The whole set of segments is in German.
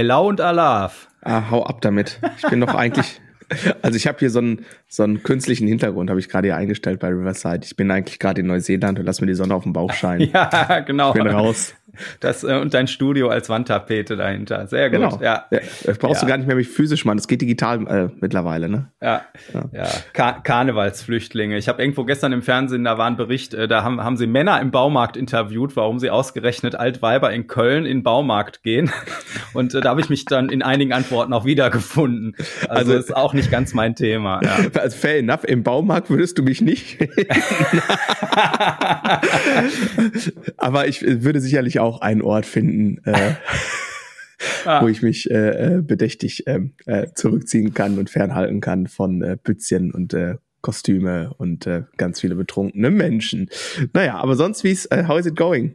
Hello und Alaf. Ah, hau ab damit. Ich bin doch eigentlich, also ich habe hier so einen, so einen künstlichen Hintergrund, habe ich gerade hier eingestellt bei Riverside. Ich bin eigentlich gerade in Neuseeland und lass mir die Sonne auf den Bauch scheinen. Ja, genau. Ich bin raus. Das, äh, und dein Studio als Wandtapete dahinter. Sehr gut. Genau. Ja. ja. Das brauchst Ja. du gar nicht mehr mich physisch machen. Das geht digital äh, mittlerweile, ne? Ja, ja. Kar Karnevalsflüchtlinge. Ich habe irgendwo gestern im Fernsehen, da war ein Bericht, äh, da haben, haben sie Männer im Baumarkt interviewt, warum sie ausgerechnet Altweiber in Köln in den Baumarkt gehen. Und äh, da habe ich mich dann in einigen Antworten auch wiedergefunden. Also, Also- ist auch nicht ganz mein Thema. Ja. Also fair enough, im Baumarkt würdest du mich nicht. Aber ich äh, würde sicherlich auch einen Ort finden, äh, Ah. wo ich mich äh, äh, bedächtig ähm, äh, zurückziehen kann und fernhalten kann von äh, Pützchen und äh, Kostüme und äh, ganz viele betrunkene Menschen. Naja, aber sonst, wie ist, äh, how is it going?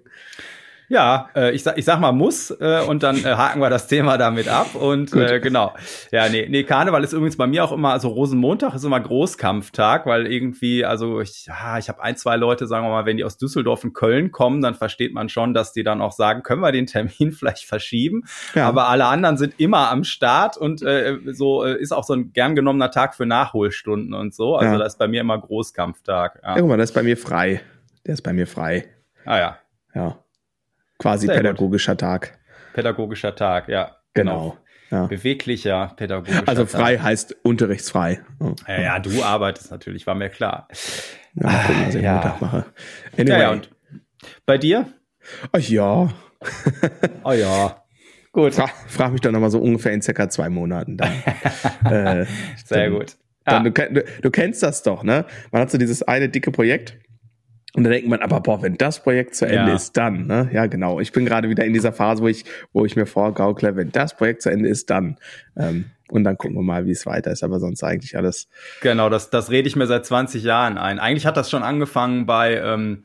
Ja, äh, ich, sag, ich sag mal muss äh, und dann äh, haken wir das Thema damit ab und äh, genau. Ja, nee, nee, Karneval ist übrigens bei mir auch immer, also Rosenmontag ist immer Großkampftag, weil irgendwie, also ich, ja, ich habe ein, zwei Leute, sagen wir mal, wenn die aus Düsseldorf und Köln kommen, dann versteht man schon, dass die dann auch sagen, können wir den Termin vielleicht verschieben. Ja. Aber alle anderen sind immer am Start und äh, so äh, ist auch so ein gern genommener Tag für Nachholstunden und so. Also Ja. das ist bei mir immer Großkampftag. Ja. Ja, guck mal, das ist bei mir frei. Der ist bei mir frei. Ah ja, Ja. Quasi Sehr gut. pädagogischer Tag. pädagogischer Tag, ja. Genau. Ja. Beweglicher pädagogischer Also Tag. frei heißt unterrichtsfrei. Ja, Ja, ja, du arbeitest natürlich, war mir klar. Ja, gucken, was ich ja. Montag mache. Anyway. Ja, und bei dir? Ach ja. Oh ja. Gut. Fra frag mich doch noch mal so ungefähr in circa zwei Monaten dann. äh, Sehr dann- gut. Dann, Ah, du, kenn- du, du kennst das doch, ne? Man hat so dieses eine dicke Projekt und dann denkt man, aber boah, wenn das Projekt zu Ende Ja. ist, dann, ne? Ja, genau. Ich bin gerade wieder in dieser Phase, wo ich, wo ich mir vorgaukle, wenn das Projekt zu Ende ist, dann. Ähm, und dann gucken wir mal, wie es weiter ist. Aber sonst eigentlich alles. genau, das, das rede ich mir seit 20 Jahren ein. Eigentlich hat das schon angefangen bei, ähm,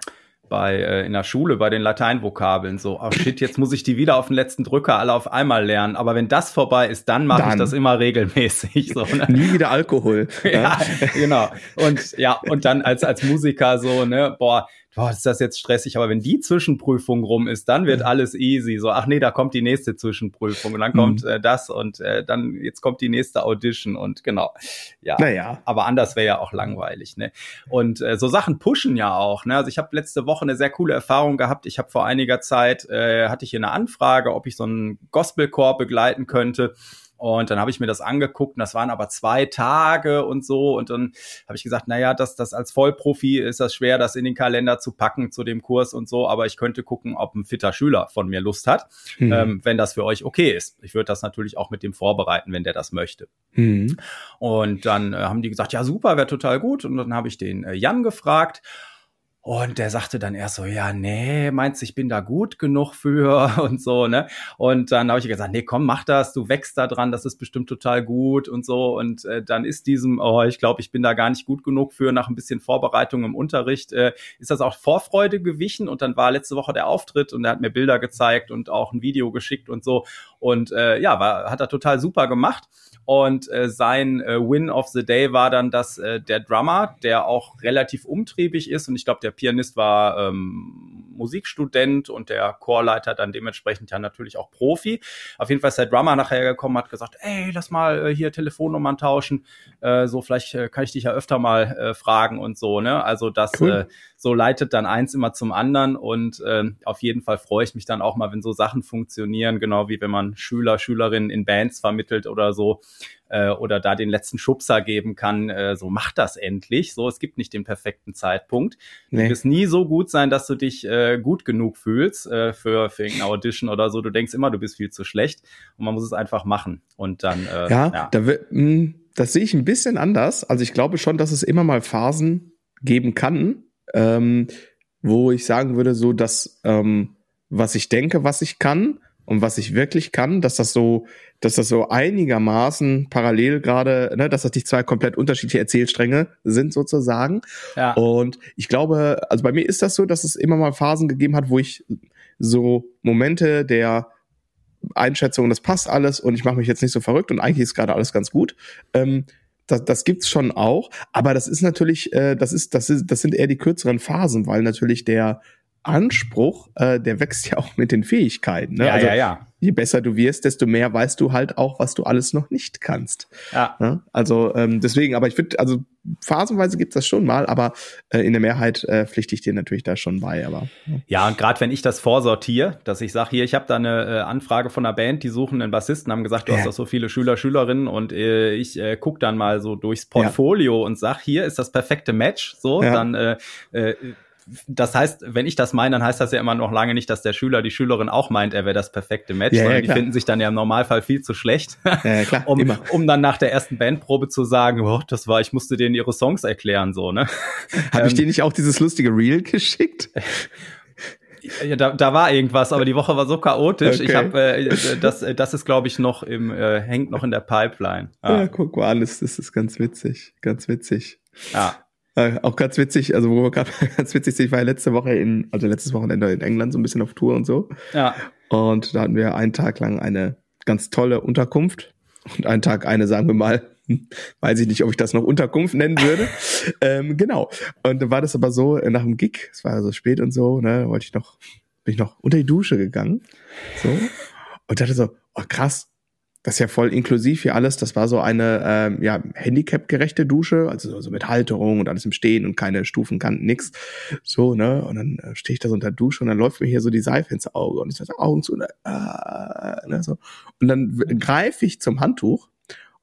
bei äh, in der Schule, bei den Lateinvokabeln. So, oh shit, jetzt muss ich die wieder auf den letzten Drücker alle auf einmal lernen. Aber wenn das vorbei ist, dann mache ich das immer regelmäßig. So, ne? Nie wieder Alkohol. ja, genau. Und ja, und dann als als Musiker so, ne, boah, boah, ist das jetzt stressig, aber wenn die Zwischenprüfung rum ist, dann wird alles easy. So, ach nee, da kommt die nächste Zwischenprüfung und dann kommt äh, das und äh, dann jetzt kommt die nächste Audition und genau. Ja. Naja. Aber anders wäre ja auch langweilig, ne? Und äh, so Sachen pushen ja auch, ne? Also ich habe letzte Woche eine sehr coole Erfahrung gehabt. Ich habe vor einiger Zeit äh, hatte ich hier eine Anfrage, ob ich so einen Gospelchor begleiten könnte. Und dann habe ich mir das angeguckt und das waren aber zwei Tage und so. Und dann habe ich gesagt, naja, das, das als Vollprofi ist das schwer, das in den Kalender zu packen zu dem Kurs und so. Aber ich könnte gucken, ob ein fitter Schüler von mir Lust hat, Hm. ähm, wenn das für euch okay ist. Ich würde das natürlich auch mit dem vorbereiten, wenn der das möchte. Hm. Und dann äh, haben die gesagt, ja super, wäre total gut. Und dann habe ich den äh, Jan gefragt. Und der sagte dann erst so, ja, nee, meinst du, ich bin da gut genug für und so, ne? Und dann habe ich gesagt, nee, komm, mach das, du wächst da dran, das ist bestimmt total gut und so. Und äh, dann ist diesem, oh, ich glaube, ich bin da gar nicht gut genug für, nach ein bisschen Vorbereitung im Unterricht, äh, ist das auch Vorfreude gewichen. Und dann war letzte Woche der Auftritt und er hat mir Bilder gezeigt und auch ein Video geschickt und so. Und äh, ja, war, hat er total super gemacht. Und äh, sein äh, Win of the Day war dann, dass äh, der Drummer, der auch relativ umtriebig ist, und ich glaube, der Pianist war ähm, Musikstudent und der Chorleiter dann dementsprechend ja natürlich auch Profi. Auf jeden Fall ist der Drummer nachher gekommen, hat gesagt, ey, lass mal äh, hier Telefonnummern tauschen. Äh, so, vielleicht äh, kann ich dich ja öfter mal äh, fragen und so, ne? Also das Cool. äh, so leitet dann eins immer zum anderen und ähm, auf jeden Fall freue ich mich dann auch mal, wenn so Sachen funktionieren, genau wie wenn man Schüler, Schülerinnen in Bands vermittelt oder so äh, oder da den letzten Schubser geben kann, äh, so mach das endlich. So, es gibt nicht den perfekten Zeitpunkt. Du Nee. wirst nie so gut sein, dass du dich äh, gut genug fühlst äh, für, für irgendeine Audition oder so. Du denkst immer, du bist viel zu schlecht und man muss es einfach machen. Und dann, äh, Ja, ja. Da mh, das sehe ich ein bisschen anders. Also ich glaube schon, dass es immer mal Phasen geben kann, ähm, wo ich sagen würde, so dass ähm, was ich denke, was ich kann und was ich wirklich kann, dass das so, dass das so einigermaßen parallel gerade, ne, dass das nicht zwei komplett unterschiedliche Erzählstränge sind sozusagen. ja. Und ich glaube, also bei mir ist das so, dass es immer mal Phasen gegeben hat, wo ich so Momente der Einschätzung, das passt alles und ich mache mich jetzt nicht so verrückt und eigentlich ist gerade alles ganz gut. Ähm, das, das gibt's schon auch, aber das ist natürlich, äh, das ist, das ist, das sind eher die kürzeren Phasen, weil natürlich der Anspruch, äh, der wächst ja auch mit den Fähigkeiten. Ne? ja, also, ja, ja. je besser du wirst, desto mehr weißt du halt auch, was du alles noch nicht kannst. Ja. ja also ähm, deswegen, aber ich finde, also phasenweise gibt's das schon mal, aber äh, in der Mehrheit äh, pflichte ich dir natürlich da schon bei. Aber ja, ja und gerade wenn ich das vorsortiere, dass ich sage, hier, ich habe da eine äh, Anfrage von einer Band, die suchen einen Bassisten, haben gesagt, du ja. hast doch so viele Schüler, Schülerinnen und äh, ich äh, guck dann mal so durchs Portfolio ja. und sag, hier ist das perfekte Match, so dann äh, äh, das heißt, wenn ich das meine, dann heißt das ja immer noch lange nicht, dass der Schüler, die Schülerin auch meint, er wäre das perfekte Match, ja, sondern ja, die finden sich dann ja im Normalfall viel zu schlecht, ja, klar, um, um dann nach der ersten Bandprobe zu sagen, oh, das war, ich musste denen ihre Songs erklären, so, ne? Habe ich ähm, dir nicht auch dieses lustige Reel geschickt? Ja, da, da war irgendwas, aber die Woche war so chaotisch. Okay. Ich habe, äh, das, das ist, glaube ich, noch im, äh, hängt noch in der Pipeline. Ah. Ja, guck mal an, das, das ist ganz witzig, ganz witzig. Ja. Äh, auch ganz witzig, also wo wir gerade ganz witzig sind, ich war ja letzte Woche in, also letztes Wochenende in England so ein bisschen auf Tour und so. Ja. Und da hatten wir einen Tag lang eine ganz tolle Unterkunft und einen Tag eine, sagen wir mal, weiß ich nicht, ob ich das noch Unterkunft nennen würde. ähm, genau. Und dann war das aber so nach dem Gig, es war so spät und so, ne, wollte ich noch, bin ich noch unter die Dusche gegangen. So. Und dachte so, oh krass, das ist ja voll inklusiv hier alles. Das war so eine ähm, ja, handicap-gerechte Dusche, also so mit Halterung und alles im Stehen und keine Stufenkanten, nix. So, ne? Und dann äh, stehe ich da so unter Dusche und dann läuft mir hier so die Seife ins Auge und ich sage, Augen zu, ne? äh, ne? So. Und dann greife ich zum Handtuch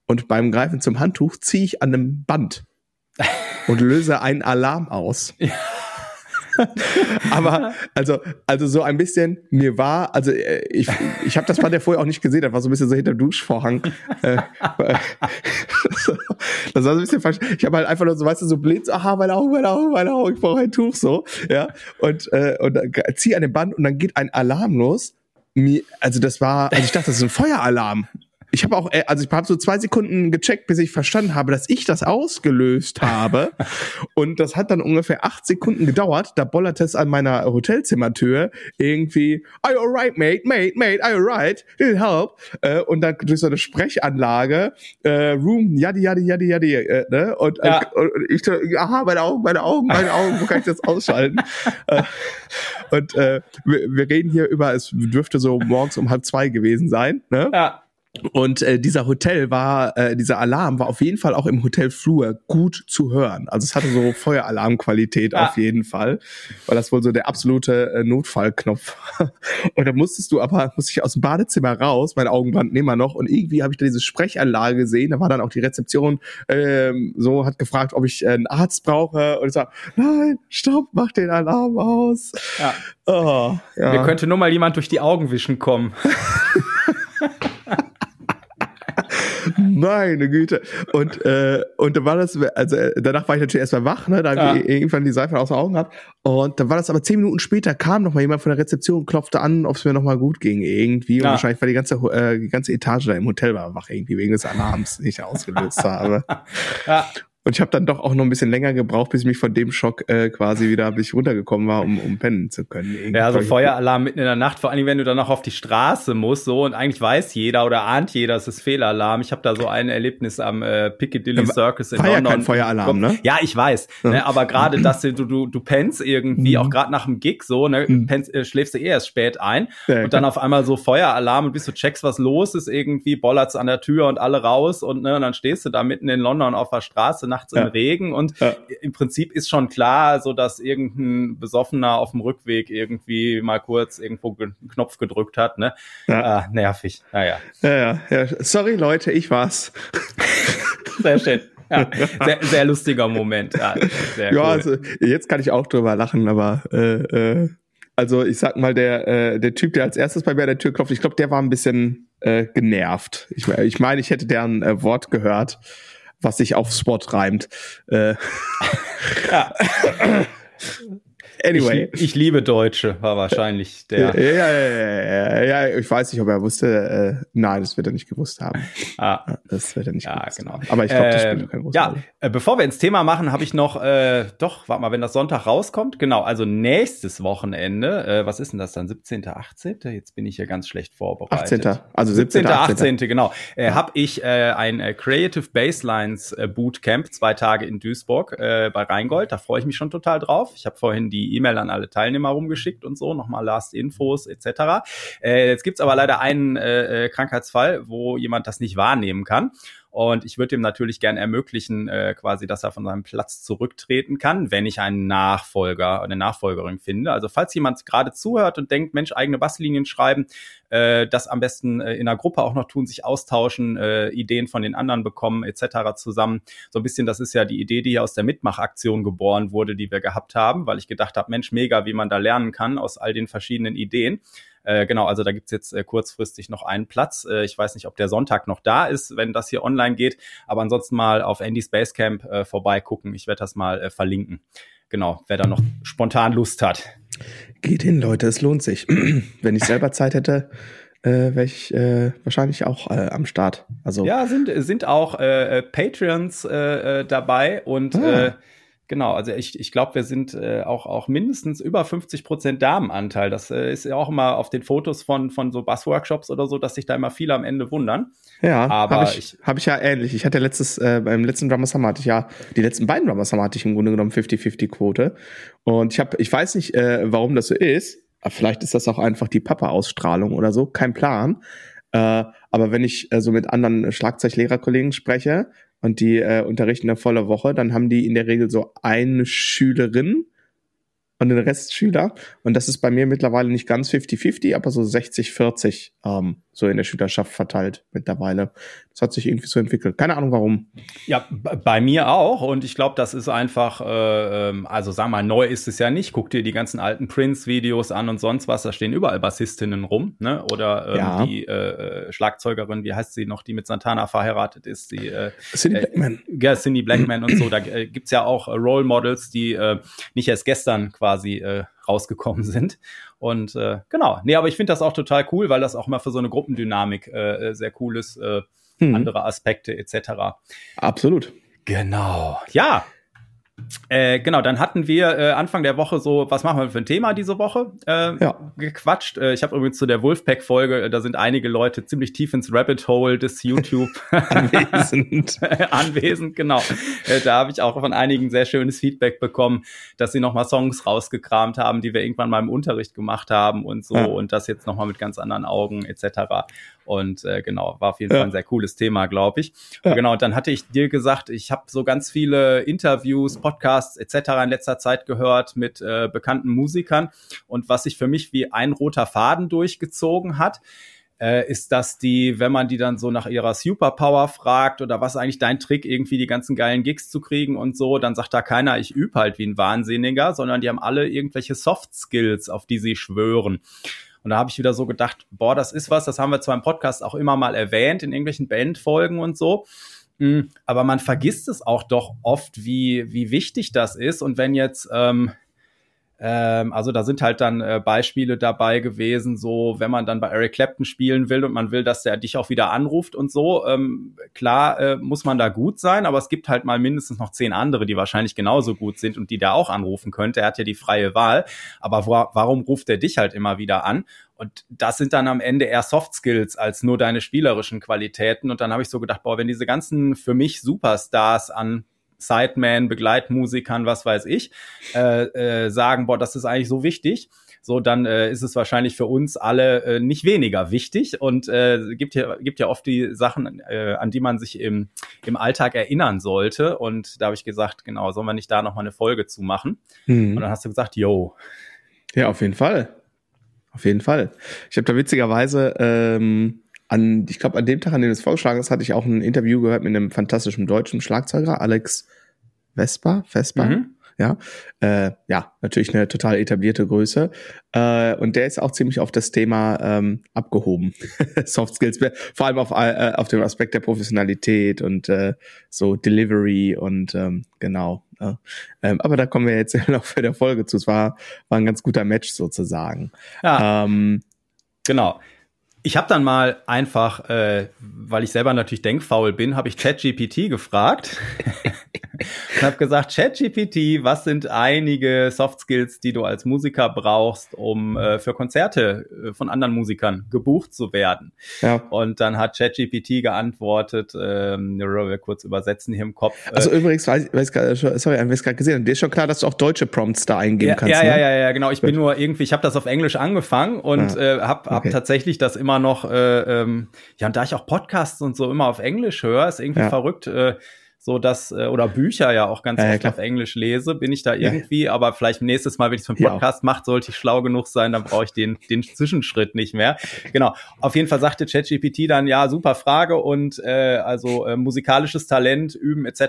und beim Greifen zum Handtuch ziehe ich an einem Band und löse einen Alarm aus. Ja. Aber also, also so ein bisschen, mir war, also äh, ich, ich habe das Band ja vorher auch nicht gesehen, das war so ein bisschen so hinter dem Duschvorhang. Äh, das war so ein bisschen falsch. Ich habe halt einfach nur so, weißt du, so so, aha, meine Augen, meine Augen, meine Augen, ich brauche ein Tuch so. Ja. Und, äh, und ziehe an dem Band und dann geht ein Alarm los. Also das war, also ich dachte, das ist ein Feueralarm ich habe auch, äh, also ich habe so zwei Sekunden gecheckt, bis ich verstanden habe, dass ich das ausgelöst habe. und das hat dann ungefähr acht Sekunden gedauert. Da bollerte es an meiner Hotelzimmertür irgendwie, are you alright, mate, mate, mate, are you alright? Need help? Äh, und dann durch so eine Sprechanlage, äh, Room, yadi, yadi, yadi, yadi, äh, ne? Und, ja. äh, und ich so, aha, meine Augen, meine Augen, meine Augen, wo kann ich das ausschalten? und äh, wir, wir reden hier über, es dürfte so morgens um halb zwei gewesen sein, ne? Ja. Und äh, dieser Hotel war, äh, dieser Alarm war auf jeden Fall auch im Hotelflur gut zu hören. Also es hatte so Feueralarmqualität ja. auf jeden Fall, weil das wohl so der absolute äh, Notfallknopf. und da musstest du aber, musste ich aus dem Badezimmer raus, meine Augen brannten immer noch und irgendwie habe ich da diese Sprechanlage gesehen. Da war dann auch die Rezeption ähm, so, hat gefragt, ob ich äh, einen Arzt brauche und ich sag, nein, stopp, mach den Alarm aus. Ja. Oh, ja. Mir könnte nur mal jemand durch die Augen wischen kommen. Meine Güte. Und, äh, und dann war das, also äh, danach war ich natürlich erstmal wach, ne, da ja. ich irgendwann die Seife aus den Augen gehabt. Und dann war das aber zehn Minuten später, kam noch mal jemand von der Rezeption, klopfte an, ob es mir noch mal gut ging irgendwie. Und ja. wahrscheinlich war die ganze, äh, die ganze Etage da im Hotel war wach irgendwie wegen des Alarms, den ich ausgelöst habe. Ja. Und ich habe dann doch auch noch ein bisschen länger gebraucht, bis ich mich von dem Schock äh, quasi wieder bis ich runtergekommen war, um, um pennen zu können. Irgendwie ja, so Feueralarm mitten in der Nacht, vor allem wenn du dann noch auf die Straße musst, so und eigentlich weiß jeder oder ahnt jeder, es ist Fehlalarm. Ich habe da so ein Erlebnis am äh, Piccadilly Circus in war London. Ja kein Feueralarm, ne? Ja, ich weiß. Ja. Ne, aber gerade, dass du, du, du pennst irgendwie, mhm. auch gerade nach dem Gig so, ne, mhm. pennst, äh, schläfst du eh erst spät ein ja, und dann auf einmal so Feueralarm und bis du checkst, was los ist, irgendwie bollert's an der Tür und alle raus und, ne, und dann stehst du da mitten in London auf der Straße nachts ja. im Regen und ja. im Prinzip ist schon klar, so dass irgendein Besoffener auf dem Rückweg irgendwie mal kurz irgendwo einen Knopf gedrückt hat, ne? Ja. Ah, nervig. Naja. Ja, ja, ja. Sorry, Leute, ich war's. Sehr schön. Ja, sehr, sehr lustiger Moment. Ja, ja cool. also jetzt kann ich auch drüber lachen, aber äh, äh, also ich sag mal, der, äh, der Typ, der als erstes bei mir an der Tür klopft, ich glaube, der war ein bisschen äh, genervt. Ich, ich meine, ich hätte deren äh, Wort gehört was sich auf Spot reimt. Äh. ja. Anyway. Ich, ich, liebe Deutsche, war wahrscheinlich der. Ja, ja, ja, ja, ja, ich weiß nicht, ob er wusste. Äh, nein, das wird er nicht gewusst haben. Ah. Das wird er nicht ja, gewusst genau. haben. Aber ich glaube, das spielt äh, keine große Ja, Rolle. Äh, bevor wir ins Thema machen, habe ich noch, äh, doch, warte mal, wenn das Sonntag rauskommt, genau, also nächstes Wochenende, äh, was ist denn das dann, 17., 18.? Jetzt bin ich hier ganz schlecht vorbereitet. 18., also 17., 18., 18., genau. Äh. Habe ich äh, ein äh, Creative Baselines äh, Bootcamp, zwei Tage in Duisburg äh, bei Rheingold, da freue ich mich schon total drauf. Ich habe vorhin die die E-Mail an alle Teilnehmer rumgeschickt und so, nochmal Last Infos etc. Äh, jetzt gibt's aber leider einen äh, äh, Krankheitsfall, wo jemand das nicht wahrnehmen kann. Und ich würde ihm natürlich gern ermöglichen, äh, quasi, dass er von seinem Platz zurücktreten kann, wenn ich einen Nachfolger, eine Nachfolgerin finde. Also falls jemand gerade zuhört und denkt, Mensch, eigene Basslinien schreiben, äh, das am besten äh, in einer Gruppe auch noch tun, sich austauschen, äh, Ideen von den anderen bekommen, etc. zusammen. So ein bisschen, das ist ja die Idee, die hier aus der Mitmachaktion geboren wurde, die wir gehabt haben, weil ich gedacht habe, Mensch, mega, wie man da lernen kann aus all den verschiedenen Ideen. Äh, genau, also da gibt's jetzt äh, kurzfristig noch einen Platz. Äh, ich weiß nicht, ob der Sonntag noch da ist, wenn das hier online geht, aber ansonsten mal auf Andy's Basecamp äh, vorbeigucken. Ich werde das mal äh, verlinken. Genau, wer da noch spontan Lust hat. Geht hin, Leute, es lohnt sich. wenn ich selber Zeit hätte, äh, wäre ich äh, wahrscheinlich auch äh, am Start. Also ja, sind sind auch äh, äh Patreons äh, äh, dabei und ah. äh, Genau, also ich, ich glaube, wir sind äh, auch, auch mindestens über 50 Prozent Damenanteil. Das äh, ist ja auch immer auf den Fotos von, von so Bassworkshops oder so, dass sich da immer viele am Ende wundern. Ja, aber habe ich, ich, hab ich ja ähnlich. Ich hatte letztes, äh, beim letzten Drummer Summer hatte ich ja, die letzten beiden Drummer Summer hatte ich im Grunde genommen 50-50-Quote. Und ich habe, ich weiß nicht, äh, warum das so ist. Vielleicht ist das auch einfach die Papa-Ausstrahlung oder so, kein Plan. Äh, aber wenn ich äh, so mit anderen Schlagzeuglehrerkollegen spreche, und die äh, unterrichten eine volle Woche, dann haben die in der Regel so eine Schülerin und den Rest Schüler. Und das ist bei mir mittlerweile nicht ganz 50-50, aber so 60-40 ähm, so in der Schülerschaft verteilt mittlerweile. Das hat sich irgendwie so entwickelt. Keine Ahnung warum. Ja, bei mir auch. Und ich glaube, das ist einfach, äh, ähm, also sag mal, neu ist es ja nicht. Guck dir die ganzen alten Prince-Videos an und sonst was. Da stehen überall Bassistinnen rum. Ne? Oder ähm, ja. die äh, Schlagzeugerin, wie heißt sie noch, die mit Santana verheiratet ist? Die, äh, Cindy äh, Blackman. Ja, Cindy Blackman und so. Da äh, gibt's ja auch Role Models, die äh, nicht erst gestern quasi äh, rausgekommen sind. Und äh, genau, nee, aber ich finde das auch total cool, weil das auch mal für so eine Gruppendynamik äh, sehr cool ist, äh, hm. andere Aspekte etc. Absolut. Genau. Ja, äh, genau, dann hatten wir äh, Anfang der Woche so, was machen wir für ein Thema diese Woche äh, ja. gequatscht. Äh, ich habe übrigens zu der Wolfpack-Folge, äh, da sind einige Leute ziemlich tief ins Rabbit Hole des YouTube anwesend. anwesend, genau. Äh, da habe ich auch von einigen sehr schönes Feedback bekommen, dass sie nochmal Songs rausgekramt haben, die wir irgendwann mal im Unterricht gemacht haben und so ja. und das jetzt nochmal mit ganz anderen Augen etc. Und äh, genau, war auf jeden ja. Fall ein sehr cooles Thema, glaube ich. Ja. Genau, und dann hatte ich dir gesagt, ich habe so ganz viele Interviews, Podcasts etc. in letzter Zeit gehört mit äh, bekannten Musikern. Und was sich für mich wie ein roter Faden durchgezogen hat, äh, ist, dass die, wenn man die dann so nach ihrer Superpower fragt oder was eigentlich dein Trick, irgendwie die ganzen geilen Gigs zu kriegen und so, dann sagt da keiner, ich übe halt wie ein Wahnsinniger, sondern die haben alle irgendwelche Soft Skills, auf die sie schwören. Und da habe ich wieder so gedacht, boah, das ist was, das haben wir zwar im Podcast auch immer mal erwähnt, in irgendwelchen Bandfolgen und so. Hm, aber man vergisst es auch doch oft, wie, wie wichtig das ist. Und wenn jetzt, ähm, ähm, also da sind halt dann äh, Beispiele dabei gewesen, so wenn man dann bei Eric Clapton spielen will und man will, dass der dich auch wieder anruft und so. Ähm, klar äh, muss man da gut sein, aber es gibt halt mal mindestens noch zehn andere, die wahrscheinlich genauso gut sind und die da auch anrufen könnte. Er hat ja die freie Wahl. Aber wo, warum ruft er dich halt immer wieder an? Und das sind dann am Ende eher Soft Skills als nur deine spielerischen Qualitäten. Und dann habe ich so gedacht, boah, wenn diese ganzen für mich Superstars an Sideman, Begleitmusikern, was weiß ich, äh, äh, sagen, boah, das ist eigentlich so wichtig, so dann äh, ist es wahrscheinlich für uns alle äh, nicht weniger wichtig und äh, gibt ja gibt ja oft die Sachen, äh, an die man sich im im Alltag erinnern sollte und da habe ich gesagt, genau, sollen wir nicht da noch mal eine Folge zu machen? Mhm. Und dann hast du gesagt, yo. Ja, auf jeden Fall, auf jeden Fall. Ich habe da witzigerweise ähm, an, ich glaube, an dem Tag, an dem es vorgeschlagen ist, hatte ich auch ein Interview gehört mit einem fantastischen deutschen Schlagzeuger, Alex Vespa, Vespa. Mhm. Ja, äh, ja, natürlich eine total etablierte Größe. Äh, und der ist auch ziemlich auf das Thema ähm, abgehoben. Soft Skills, vor allem auf, äh, auf dem Aspekt der Professionalität und äh, so Delivery und ähm, genau. Äh, aber da kommen wir jetzt noch für der Folge zu. Es war, war ein ganz guter Match sozusagen. Ja. Ähm, genau. Ich habe dann mal einfach, äh, weil ich selber natürlich denkfaul bin, habe ich ChatGPT gefragt und habe gesagt, ChatGPT, was sind einige Soft Skills, die du als Musiker brauchst, um äh, für Konzerte äh, von anderen Musikern gebucht zu werden? Ja. Und dann hat ChatGPT geantwortet, ähm, wir kurz übersetzen hier im Kopf. Äh, also übrigens, weiß, weiß, sorry, haben wir es gerade gesehen, dir ist schon klar, dass du auch deutsche Prompts da eingeben ja, kannst. Ja, ne? ja, ja, ja, genau. Ich bin nur irgendwie, ich habe das auf Englisch angefangen und ja. äh, habe hab okay. tatsächlich das immer noch, äh, ähm, ja, und da ich auch Podcasts und so immer auf Englisch höre, ist irgendwie ja. verrückt. Äh, so dass äh, oder Bücher ja auch ganz ja, oft ja, auf Englisch lese, bin ich da irgendwie, ja. aber vielleicht nächstes Mal, wenn ich es für einen Podcast mache, sollte ich schlau genug sein, dann brauche ich den den Zwischenschritt nicht mehr. Genau. Auf jeden Fall sagte ChatGPT dann ja, super Frage und äh, also äh, musikalisches Talent üben etc.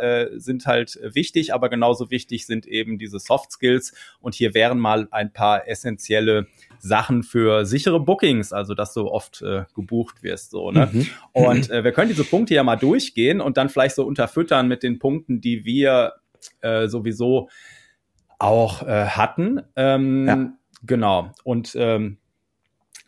Äh, sind halt wichtig, aber genauso wichtig sind eben diese Soft Skills und hier wären mal ein paar essentielle Sachen für sichere Bookings, also dass du oft äh, gebucht wirst, so, ne? Mhm. Und äh, wir können diese Punkte ja mal durchgehen und dann vielleicht so unterfüttern mit den Punkten, die wir äh, sowieso auch äh, hatten. Ähm, ja. Genau. Und ähm,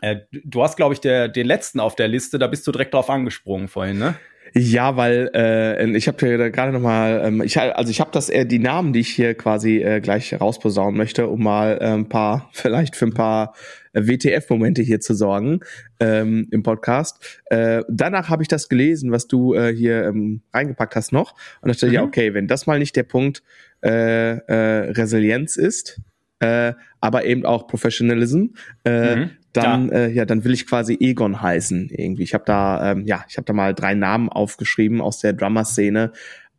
äh, du hast, glaube ich, der, den letzten auf der Liste, da bist du direkt drauf angesprungen vorhin, ne? Ja, weil äh, ich habe hier gerade noch mal, ähm, ich also ich habe das eher die Namen, die ich hier quasi äh, gleich rausposaunen möchte, um mal äh, ein paar vielleicht für ein paar äh, WTF-Momente hier zu sorgen ähm, im Podcast. Äh, danach habe ich das gelesen, was du äh, hier ähm, reingepackt hast noch, und dachte mhm. ja okay, wenn das mal nicht der Punkt äh, äh, Resilienz ist, äh, aber eben auch Professionalism, äh, mhm dann ja. Äh, ja, dann will ich quasi Egon heißen irgendwie. Ich habe da ähm, ja, ich habe da mal drei Namen aufgeschrieben aus der Drummer-Szene,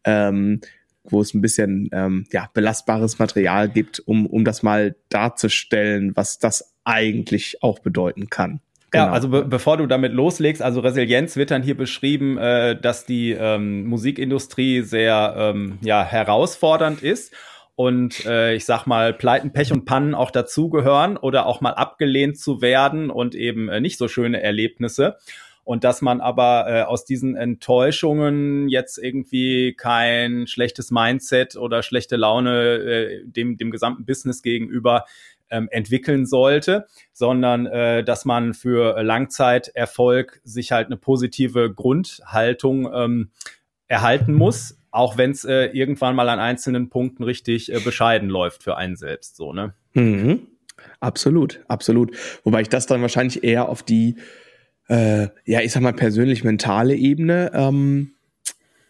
ähm, wo es ein bisschen ähm, ja belastbares Material gibt, um um das mal darzustellen, was das eigentlich auch bedeuten kann. Genau. Ja, also be bevor du damit loslegst, also Resilienz wird dann hier beschrieben, äh, dass die ähm, Musikindustrie sehr ähm, ja, herausfordernd ist und äh, ich sag mal, Pleiten, Pech und Pannen auch dazugehören oder auch mal abgelehnt zu werden und eben äh, nicht so schöne Erlebnisse. Und dass man aber äh, aus diesen Enttäuschungen jetzt irgendwie kein schlechtes Mindset oder schlechte Laune äh, dem, dem gesamten Business gegenüber ähm, entwickeln sollte, sondern äh, dass man für Langzeiterfolg sich halt eine positive Grundhaltung ähm, erhalten muss, auch wenn es äh, irgendwann mal an einzelnen Punkten richtig äh, bescheiden läuft für einen selbst, so, ne? Mhm. Absolut, absolut. Wobei ich das dann wahrscheinlich eher auf die, äh, ja, ich sag mal, persönlich-mentale Ebene ähm,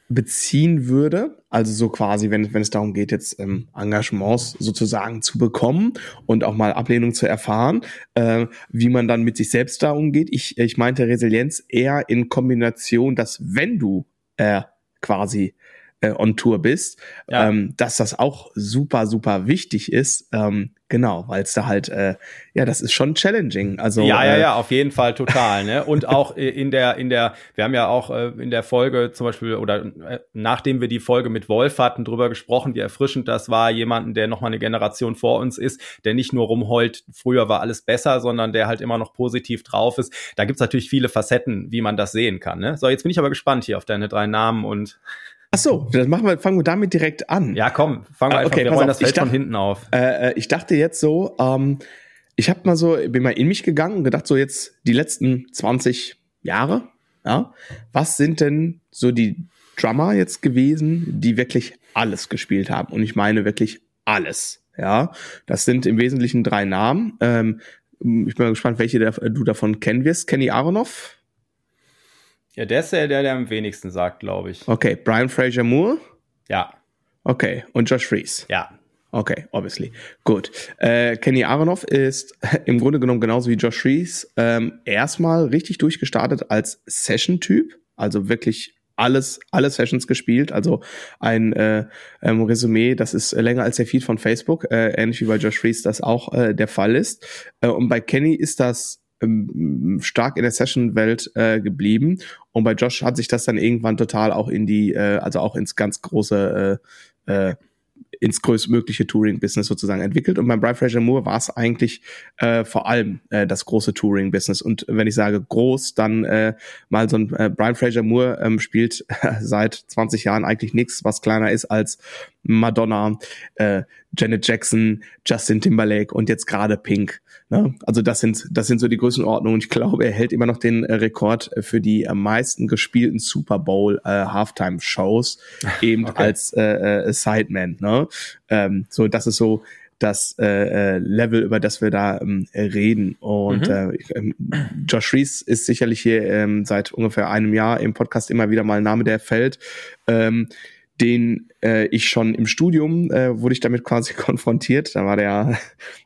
beziehen würde. Also so quasi, wenn, wenn es darum geht, jetzt ähm, Engagements sozusagen zu bekommen und auch mal Ablehnung zu erfahren, äh, wie man dann mit sich selbst da umgeht. Ich, ich meinte Resilienz eher in Kombination, dass wenn du äh, quasi äh, on Tour bist, ja. ähm, dass das auch super, super wichtig ist. Ähm, genau, weil es da halt, äh, ja, das ist schon challenging. Also ja, ja, äh, ja, auf jeden Fall total. ne? Und auch äh, in der, in der, wir haben ja auch äh, in der Folge zum Beispiel oder äh, nachdem wir die Folge mit Wolf hatten, drüber gesprochen, wie erfrischend das war, jemanden, der noch mal eine Generation vor uns ist, der nicht nur rumheult, früher war alles besser, sondern der halt immer noch positiv drauf ist. Da gibt's natürlich viele Facetten, wie man das sehen kann. Ne? So, jetzt bin ich aber gespannt hier auf deine drei Namen und Ach so, das machen wir, fangen wir damit direkt an. Ja, komm, fangen wir ah, einfach, wir rollen das Feld dachte, von hinten auf. Äh, äh, ich dachte jetzt so, ähm, ich habe mal so, bin mal in mich gegangen und gedacht, so jetzt die letzten 20 Jahre, ja, was sind denn so die Drummer jetzt gewesen, die wirklich alles gespielt haben? Und ich meine wirklich alles, ja. Das sind im Wesentlichen drei Namen. Ähm, ich bin mal gespannt, welche du davon kennen wirst. Kenny Aronoff, ja, der ist der, der, der am wenigsten sagt, glaube ich. Okay, Brian Fraser Moore? Ja. Okay, und Josh Fries? Ja. Okay, obviously. Gut. Äh, Kenny Aronoff ist im Grunde genommen genauso wie Josh Fries ähm, erstmal richtig durchgestartet als Session-Typ, also wirklich alles, alle Sessions gespielt, also ein äh, ähm, Resümee, das ist länger als der Feed von Facebook, äh, ähnlich wie bei Josh Fries das auch äh, der Fall ist. Äh, und bei Kenny ist das stark in der Session-Welt äh, geblieben. Und bei Josh hat sich das dann irgendwann total auch in die, äh, also auch ins ganz große äh, äh, ins größtmögliche Touring-Business sozusagen entwickelt. Und beim Brian Fraser Moore war es eigentlich äh, vor allem äh, das große Touring-Business. Und wenn ich sage groß, dann äh, mal so ein äh, Brian Fraser Moore ähm, spielt seit 20 Jahren eigentlich nichts, was kleiner ist als Madonna, äh, Janet Jackson, Justin Timberlake und jetzt gerade Pink. Ne? Also das sind das sind so die Größenordnungen. Ich glaube, er hält immer noch den äh, Rekord für die am meisten gespielten Super Bowl äh, Halftime Shows eben okay. als äh, äh, Sideman. Ne? Ähm, so das ist so das äh, äh, Level, über das wir da ähm, reden. Und mhm. äh, ähm, Josh Reese ist sicherlich hier ähm, seit ungefähr einem Jahr im Podcast immer wieder mal ein Name, der fällt. Ähm, den äh, ich schon im Studium äh, wurde ich damit quasi konfrontiert. Da war der,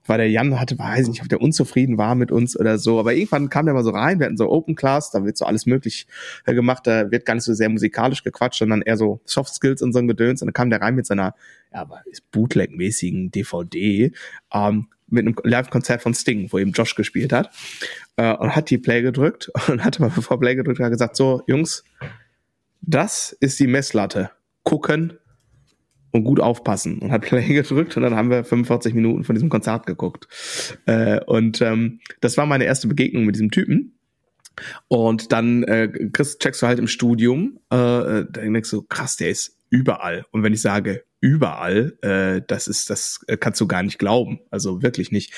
war der Jan, hatte, weiß nicht, ob der unzufrieden war mit uns oder so. Aber irgendwann kam der mal so rein. Wir hatten so Open Class, da wird so alles möglich äh, gemacht. Da wird gar nicht so sehr musikalisch gequatscht, sondern eher so Soft Skills und so ein Gedöns. Und dann kam der rein mit seiner, ja, aber Bootleg-mäßigen DVD. Ähm, mit einem Live-Konzert von Sting, wo eben Josh gespielt hat, äh, und hat die Play gedrückt und hatte mal bevor Play gedrückt hat gesagt, so, Jungs, das ist die Messlatte gucken und gut aufpassen und hat Play gedrückt und dann haben wir 45 Minuten von diesem Konzert geguckt. Äh, und ähm, das war meine erste Begegnung mit diesem Typen. Und dann äh, Chris, checkst du halt im Studium, äh, äh dann denkst du, krass, der ist überall. Und wenn ich sage überall, äh, das ist, das kannst du gar nicht glauben. Also wirklich nicht.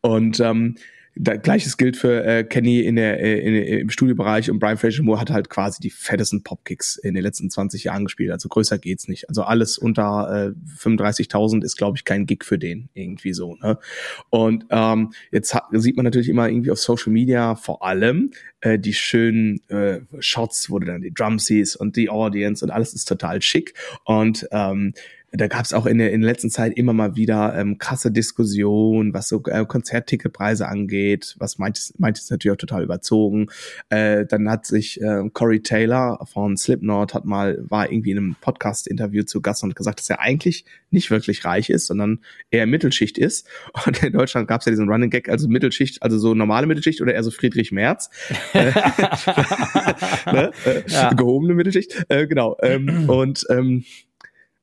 Und ähm, da, Gleiches gilt für äh, Kenny in der, äh, in, im Studiobereich und Brian Fraser Moore hat halt quasi die fettesten Popkicks in den letzten 20 Jahren gespielt. Also größer geht's nicht. Also alles unter äh, 35.000 ist, glaube ich, kein Gig für den irgendwie so. Ne? Und ähm, jetzt hat, sieht man natürlich immer irgendwie auf Social Media vor allem äh, die schönen äh, Shots, wo du dann die Drum siehst und die Audience und alles ist total schick. Und ähm, da gab es auch in der, in der letzten Zeit immer mal wieder ähm, krasse Diskussionen, was so äh, Konzertticketpreise angeht, was meint es, meint es natürlich auch total überzogen. Äh, dann hat sich äh, Corey Taylor von Slipknot hat mal, war irgendwie in einem Podcast-Interview zu Gast und gesagt, dass er eigentlich nicht wirklich reich ist, sondern eher Mittelschicht ist. Und in Deutschland gab es ja diesen Running Gag, also Mittelschicht, also so normale Mittelschicht oder eher so Friedrich Merz. Äh, ne? äh, ja. Gehobene Mittelschicht, äh, genau. Ähm, und ähm,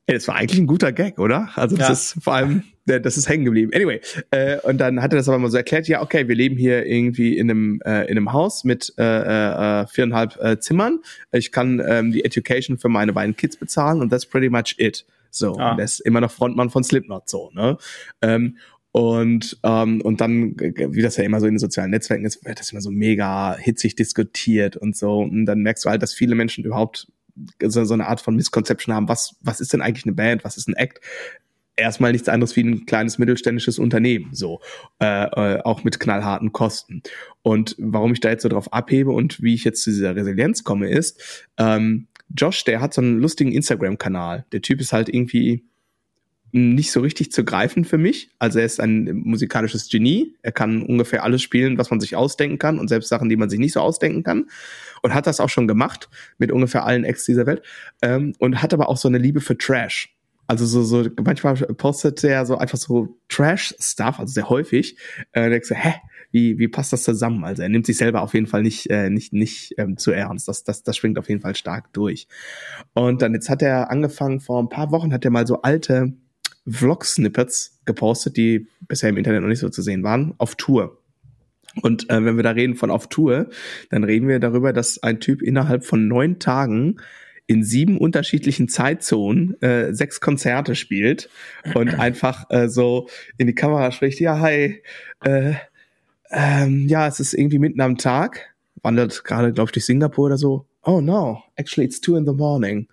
Ey, das war eigentlich ein guter Gag, oder? Also das ja. ist vor allem, das ist hängen geblieben. Anyway, äh, und dann hat er das aber mal so erklärt, ja, okay, wir leben hier irgendwie in einem, äh, in einem Haus mit äh, äh, viereinhalb äh, Zimmern. Ich kann ähm, die Education für meine beiden Kids bezahlen und that's pretty much it. So, ah. und er ist immer noch Frontmann von Slipknot, so, ne? Ähm, und, ähm, und dann, wie das ja immer so in den sozialen Netzwerken ist, wird das immer so mega hitzig diskutiert und so. Und dann merkst du halt, dass viele Menschen überhaupt so, so eine Art von Misconception haben, was, was ist denn eigentlich eine Band, was ist ein Act? erstmal nichts anderes wie ein kleines mittelständisches Unternehmen, so äh, äh, auch mit knallharten Kosten. Und warum ich da jetzt so drauf abhebe und wie ich jetzt zu dieser Resilienz komme, ist, ähm, Josh, der hat so einen lustigen Instagram-Kanal. Der Typ ist halt irgendwie nicht so richtig zu greifen für mich. Also er ist ein musikalisches Genie. Er kann ungefähr alles spielen, was man sich ausdenken kann und selbst Sachen, die man sich nicht so ausdenken kann. Und hat das auch schon gemacht mit ungefähr allen Acts dieser Welt. Ähm, und hat aber auch so eine Liebe für Trash. Also so, so manchmal postet er so einfach so Trash-Stuff, also sehr häufig. Äh, denkst du, hä, wie, wie passt das zusammen? Also er nimmt sich selber auf jeden Fall nicht, äh, nicht, nicht ähm, zu ernst. Das, das, das schwingt auf jeden Fall stark durch. Und dann jetzt hat er angefangen, vor ein paar Wochen hat er mal so alte Vlog-Snippets gepostet, die bisher im Internet noch nicht so zu sehen waren, auf Tour. Und äh, wenn wir da reden von auf Tour, dann reden wir darüber, dass ein Typ innerhalb von neun Tagen in sieben unterschiedlichen Zeitzonen äh, sechs Konzerte spielt und einfach äh, so in die Kamera spricht, ja, hi, äh, ähm, ja, es ist irgendwie mitten am Tag, wandert gerade, glaube ich, durch Singapur oder so. Oh no, actually it's two in the morning.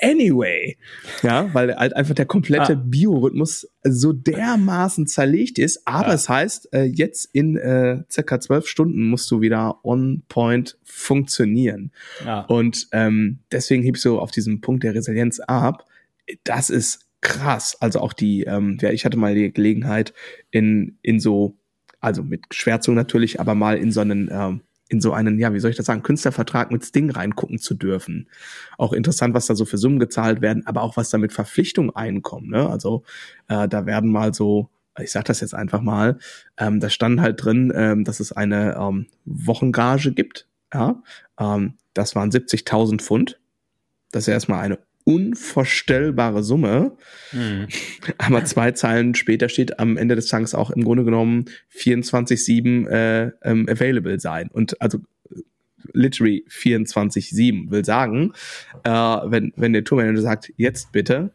Anyway, ja, weil halt einfach der komplette ah. Biorhythmus so dermaßen zerlegt ist. Aber ja. es heißt, äh, jetzt in äh, circa zwölf Stunden musst du wieder on point funktionieren. Ja. Und ähm, deswegen heb ich so auf diesen Punkt der Resilienz ab. Das ist krass. Also auch die, ähm, ja, ich hatte mal die Gelegenheit in in so also mit Schwärzung natürlich, aber mal in so einen ähm, in so einen, ja, wie soll ich das sagen, Künstlervertrag mit Sting reingucken zu dürfen. Auch interessant, was da so für Summen gezahlt werden, aber auch was da mit Verpflichtungen einkommen. Ne? Also äh, da werden mal so, ich sag das jetzt einfach mal, ähm, da stand halt drin, ähm, dass es eine ähm, Wochengage gibt. Ja, ähm, das waren 70.000 Pfund. Das ist erstmal eine unvorstellbare Summe. Mhm. Aber zwei Zeilen später steht am Ende des Tages auch im Grunde genommen 24-7 äh, ähm, available sein. Und also literally 24-7 will sagen, äh, wenn, wenn der Tourmanager sagt, jetzt bitte,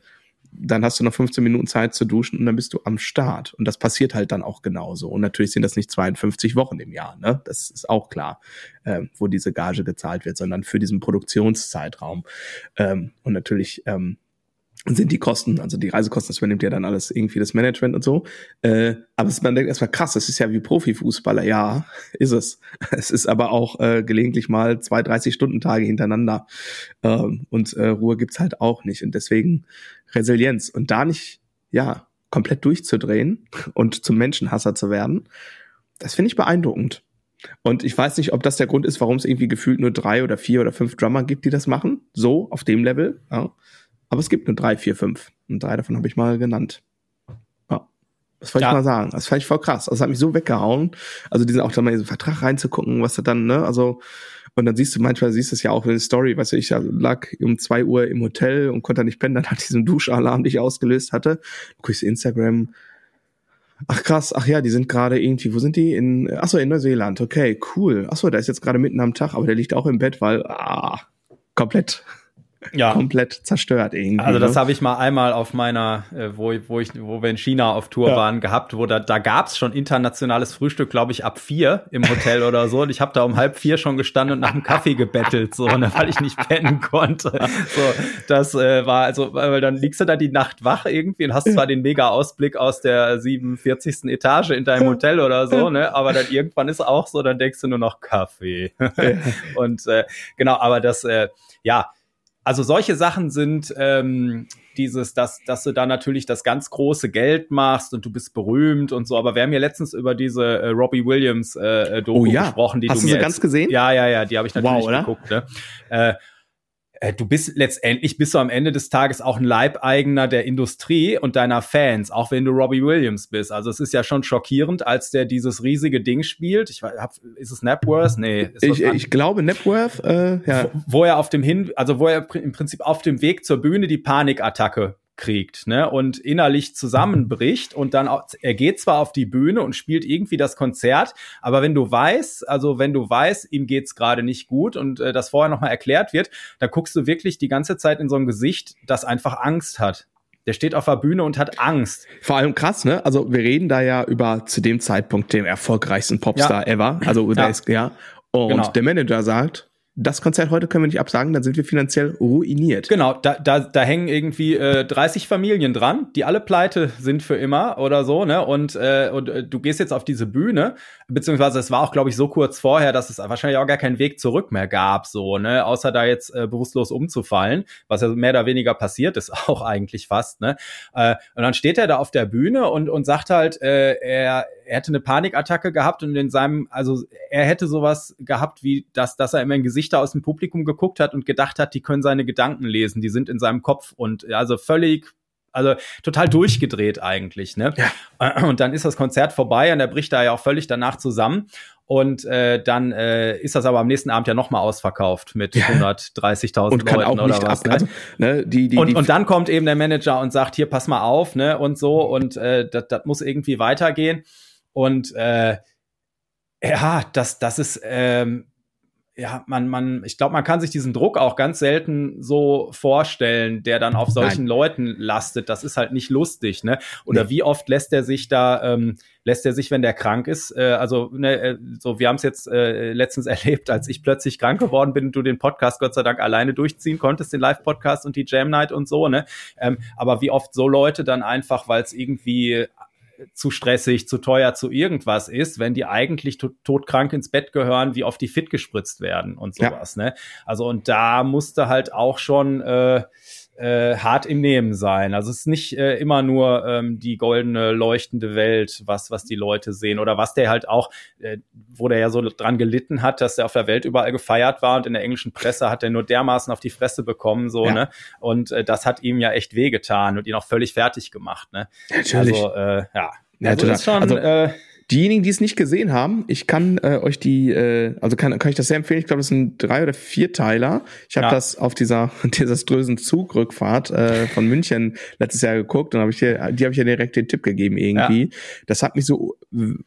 dann hast du noch 15 Minuten Zeit zu duschen und dann bist du am Start. Und das passiert halt dann auch genauso. Und natürlich sind das nicht 52 Wochen im Jahr, ne? Das ist auch klar, ähm, wo diese Gage gezahlt wird, sondern für diesen Produktionszeitraum. Ähm, und natürlich ähm, sind die Kosten, also die Reisekosten, das übernimmt ja dann alles irgendwie das Management und so. Äh, aber es, man denkt erstmal krass, das ist ja wie Profifußballer. Ja, ist es. Es ist aber auch äh, gelegentlich mal zwei, 30 Stunden Tage hintereinander. Ähm, und äh, Ruhe gibt's halt auch nicht. Und deswegen Resilienz. Und da nicht, ja, komplett durchzudrehen und zum Menschenhasser zu werden, das finde ich beeindruckend. Und ich weiß nicht, ob das der Grund ist, warum es irgendwie gefühlt nur drei oder vier oder fünf Drummer gibt, die das machen. So, auf dem Level. Ja. Aber es gibt nur drei, vier, fünf. Und drei davon habe ich mal genannt. Das wollte ja. ich mal sagen. Das fand ich voll krass. Also, das hat mich so weggehauen. Also, diesen auch da mal in so einen Vertrag reinzugucken, was da dann, ne, also, und dann siehst du, manchmal siehst du es ja auch in der Story, weißt du, ich lag um zwei Uhr im Hotel und konnte nicht pennen, dann hat diesen Duschalarm, den ich ausgelöst hatte. Du guckst Instagram, Ach krass, ach ja, die sind gerade irgendwie, wo sind die? In, ach so, in Neuseeland. Okay, cool. Ach so, der ist jetzt gerade mitten am Tag, aber der liegt auch im Bett, weil, ah, komplett ja. komplett zerstört irgendwie. Also das ne? habe ich mal einmal auf meiner, äh, wo, wo ich, wo wir in China auf Tour ja. waren, gehabt, wo da, da gab's schon internationales Frühstück, glaube ich, ab vier im Hotel oder so. Und ich habe da um halb vier schon gestanden und nach einem Kaffee gebettelt, so, ne, weil ich nicht pennen konnte. So, das äh, war also, weil dann liegst du da die Nacht wach irgendwie und hast zwar den mega Ausblick aus der 47. Etage in deinem Hotel oder so, ne, aber dann irgendwann ist auch so, dann denkst du nur noch Kaffee. und äh, genau, aber das, äh, ja, also solche Sachen sind ähm, dieses, dass, dass du da natürlich das ganz große Geld machst und du bist berühmt und so. Aber wir haben ja letztens über diese äh, Robbie Williams äh, äh Doku oh, ja. gesprochen, die Hast du, mir sie ganz gesehen? Ja, ja, ja, die habe ich natürlich wow, geguckt. Ne? Äh, du bist letztendlich bist du am Ende des Tages auch ein Leibeigener der Industrie und deiner Fans, auch wenn du Robbie Williams bist. Also es ist ja schon schockierend, als der dieses riesige Ding spielt. Ich hab, ist es Napworth? Nee. ich, ich glaube Napworth, äh, ja. Wo, wo er auf dem hin, also wo er im Prinzip auf dem Weg zur Bühne die Panikattacke kriegt, ne, und innerlich zusammenbricht und dann auch, er geht zwar auf die Bühne und spielt irgendwie das Konzert, aber wenn du weißt, also wenn du weißt, ihm geht's gerade nicht gut und äh, das vorher nochmal erklärt wird, dann guckst du wirklich die ganze Zeit in so ein Gesicht, das einfach Angst hat. Der steht auf der Bühne und hat Angst. Vor allem krass, ne? Also wir reden da ja über zu dem Zeitpunkt den erfolgreichsten Popstar ja. ever. Also ja. ist ja. Und genau. der Manager sagt, das Konzert heute können wir nicht absagen, dann sind wir finanziell ruiniert. Genau, da, da, da hängen irgendwie äh, 30 Familien dran, die alle pleite sind für immer oder so, ne? Und, äh, und äh, du gehst jetzt auf diese Bühne, beziehungsweise es war auch, glaube ich, so kurz vorher, dass es wahrscheinlich auch gar keinen Weg zurück mehr gab, so, ne? Außer da jetzt äh, bewusstlos umzufallen, was ja mehr oder weniger passiert ist, auch eigentlich fast, ne? Äh, und dann steht er da auf der Bühne und, und sagt halt, äh, er, er hätte eine Panikattacke gehabt und in seinem, also er hätte sowas gehabt, wie das, dass er immer in Gesichter aus dem Publikum geguckt hat und gedacht hat, die können seine Gedanken lesen, die sind in seinem Kopf und also völlig also total durchgedreht eigentlich, ne? Ja. Und dann ist das Konzert vorbei und er bricht da ja auch völlig danach zusammen. Und äh, dann äh, ist das aber am nächsten Abend ja nochmal ausverkauft mit ja. 130.000 Leuten oder was. Ne? Also, ne? Die, die, und, die, und dann kommt eben der Manager und sagt, hier, pass mal auf, ne? Und so, und äh, das muss irgendwie weitergehen. Und äh, ja, das, das ist, ähm, ja, man, man, ich glaube, man kann sich diesen Druck auch ganz selten so vorstellen, der dann auf solchen Nein. Leuten lastet. Das ist halt nicht lustig, ne? Oder nee. wie oft lässt er sich da, ähm, lässt er sich, wenn der krank ist, äh, also ne, äh, so, wir haben es jetzt äh, letztens erlebt, als ich plötzlich krank geworden bin und du den Podcast Gott sei Dank alleine durchziehen konntest, den Live-Podcast und die Jam Night und so, ne? Ähm, aber wie oft so Leute dann einfach, weil es irgendwie zu stressig, zu teuer, zu irgendwas ist, wenn die eigentlich to todkrank ins Bett gehören, wie oft die fit gespritzt werden und sowas. Ja. Ne? Also und da musste halt auch schon äh, äh, hart im Nehmen sein. Also es ist nicht äh, immer nur ähm, die goldene leuchtende Welt, was was die Leute sehen oder was der halt auch, äh, wo der ja so dran gelitten hat, dass der auf der Welt überall gefeiert war und in der englischen Presse hat er nur dermaßen auf die Fresse bekommen so ja. ne und äh, das hat ihm ja echt wehgetan und ihn auch völlig fertig gemacht ne. Natürlich. Also äh, ja. Ja, also total. Schon, also, äh, Diejenigen, die es nicht gesehen haben, ich kann äh, euch die, äh, also kann, kann ich das sehr empfehlen. Ich glaube, das sind drei oder vier Teiler. Ich habe ja. das auf dieser desaströsen Zugrückfahrt äh, von München letztes Jahr geguckt und habe ich dir, die habe ich ja direkt den Tipp gegeben irgendwie. Ja. Das hat mich so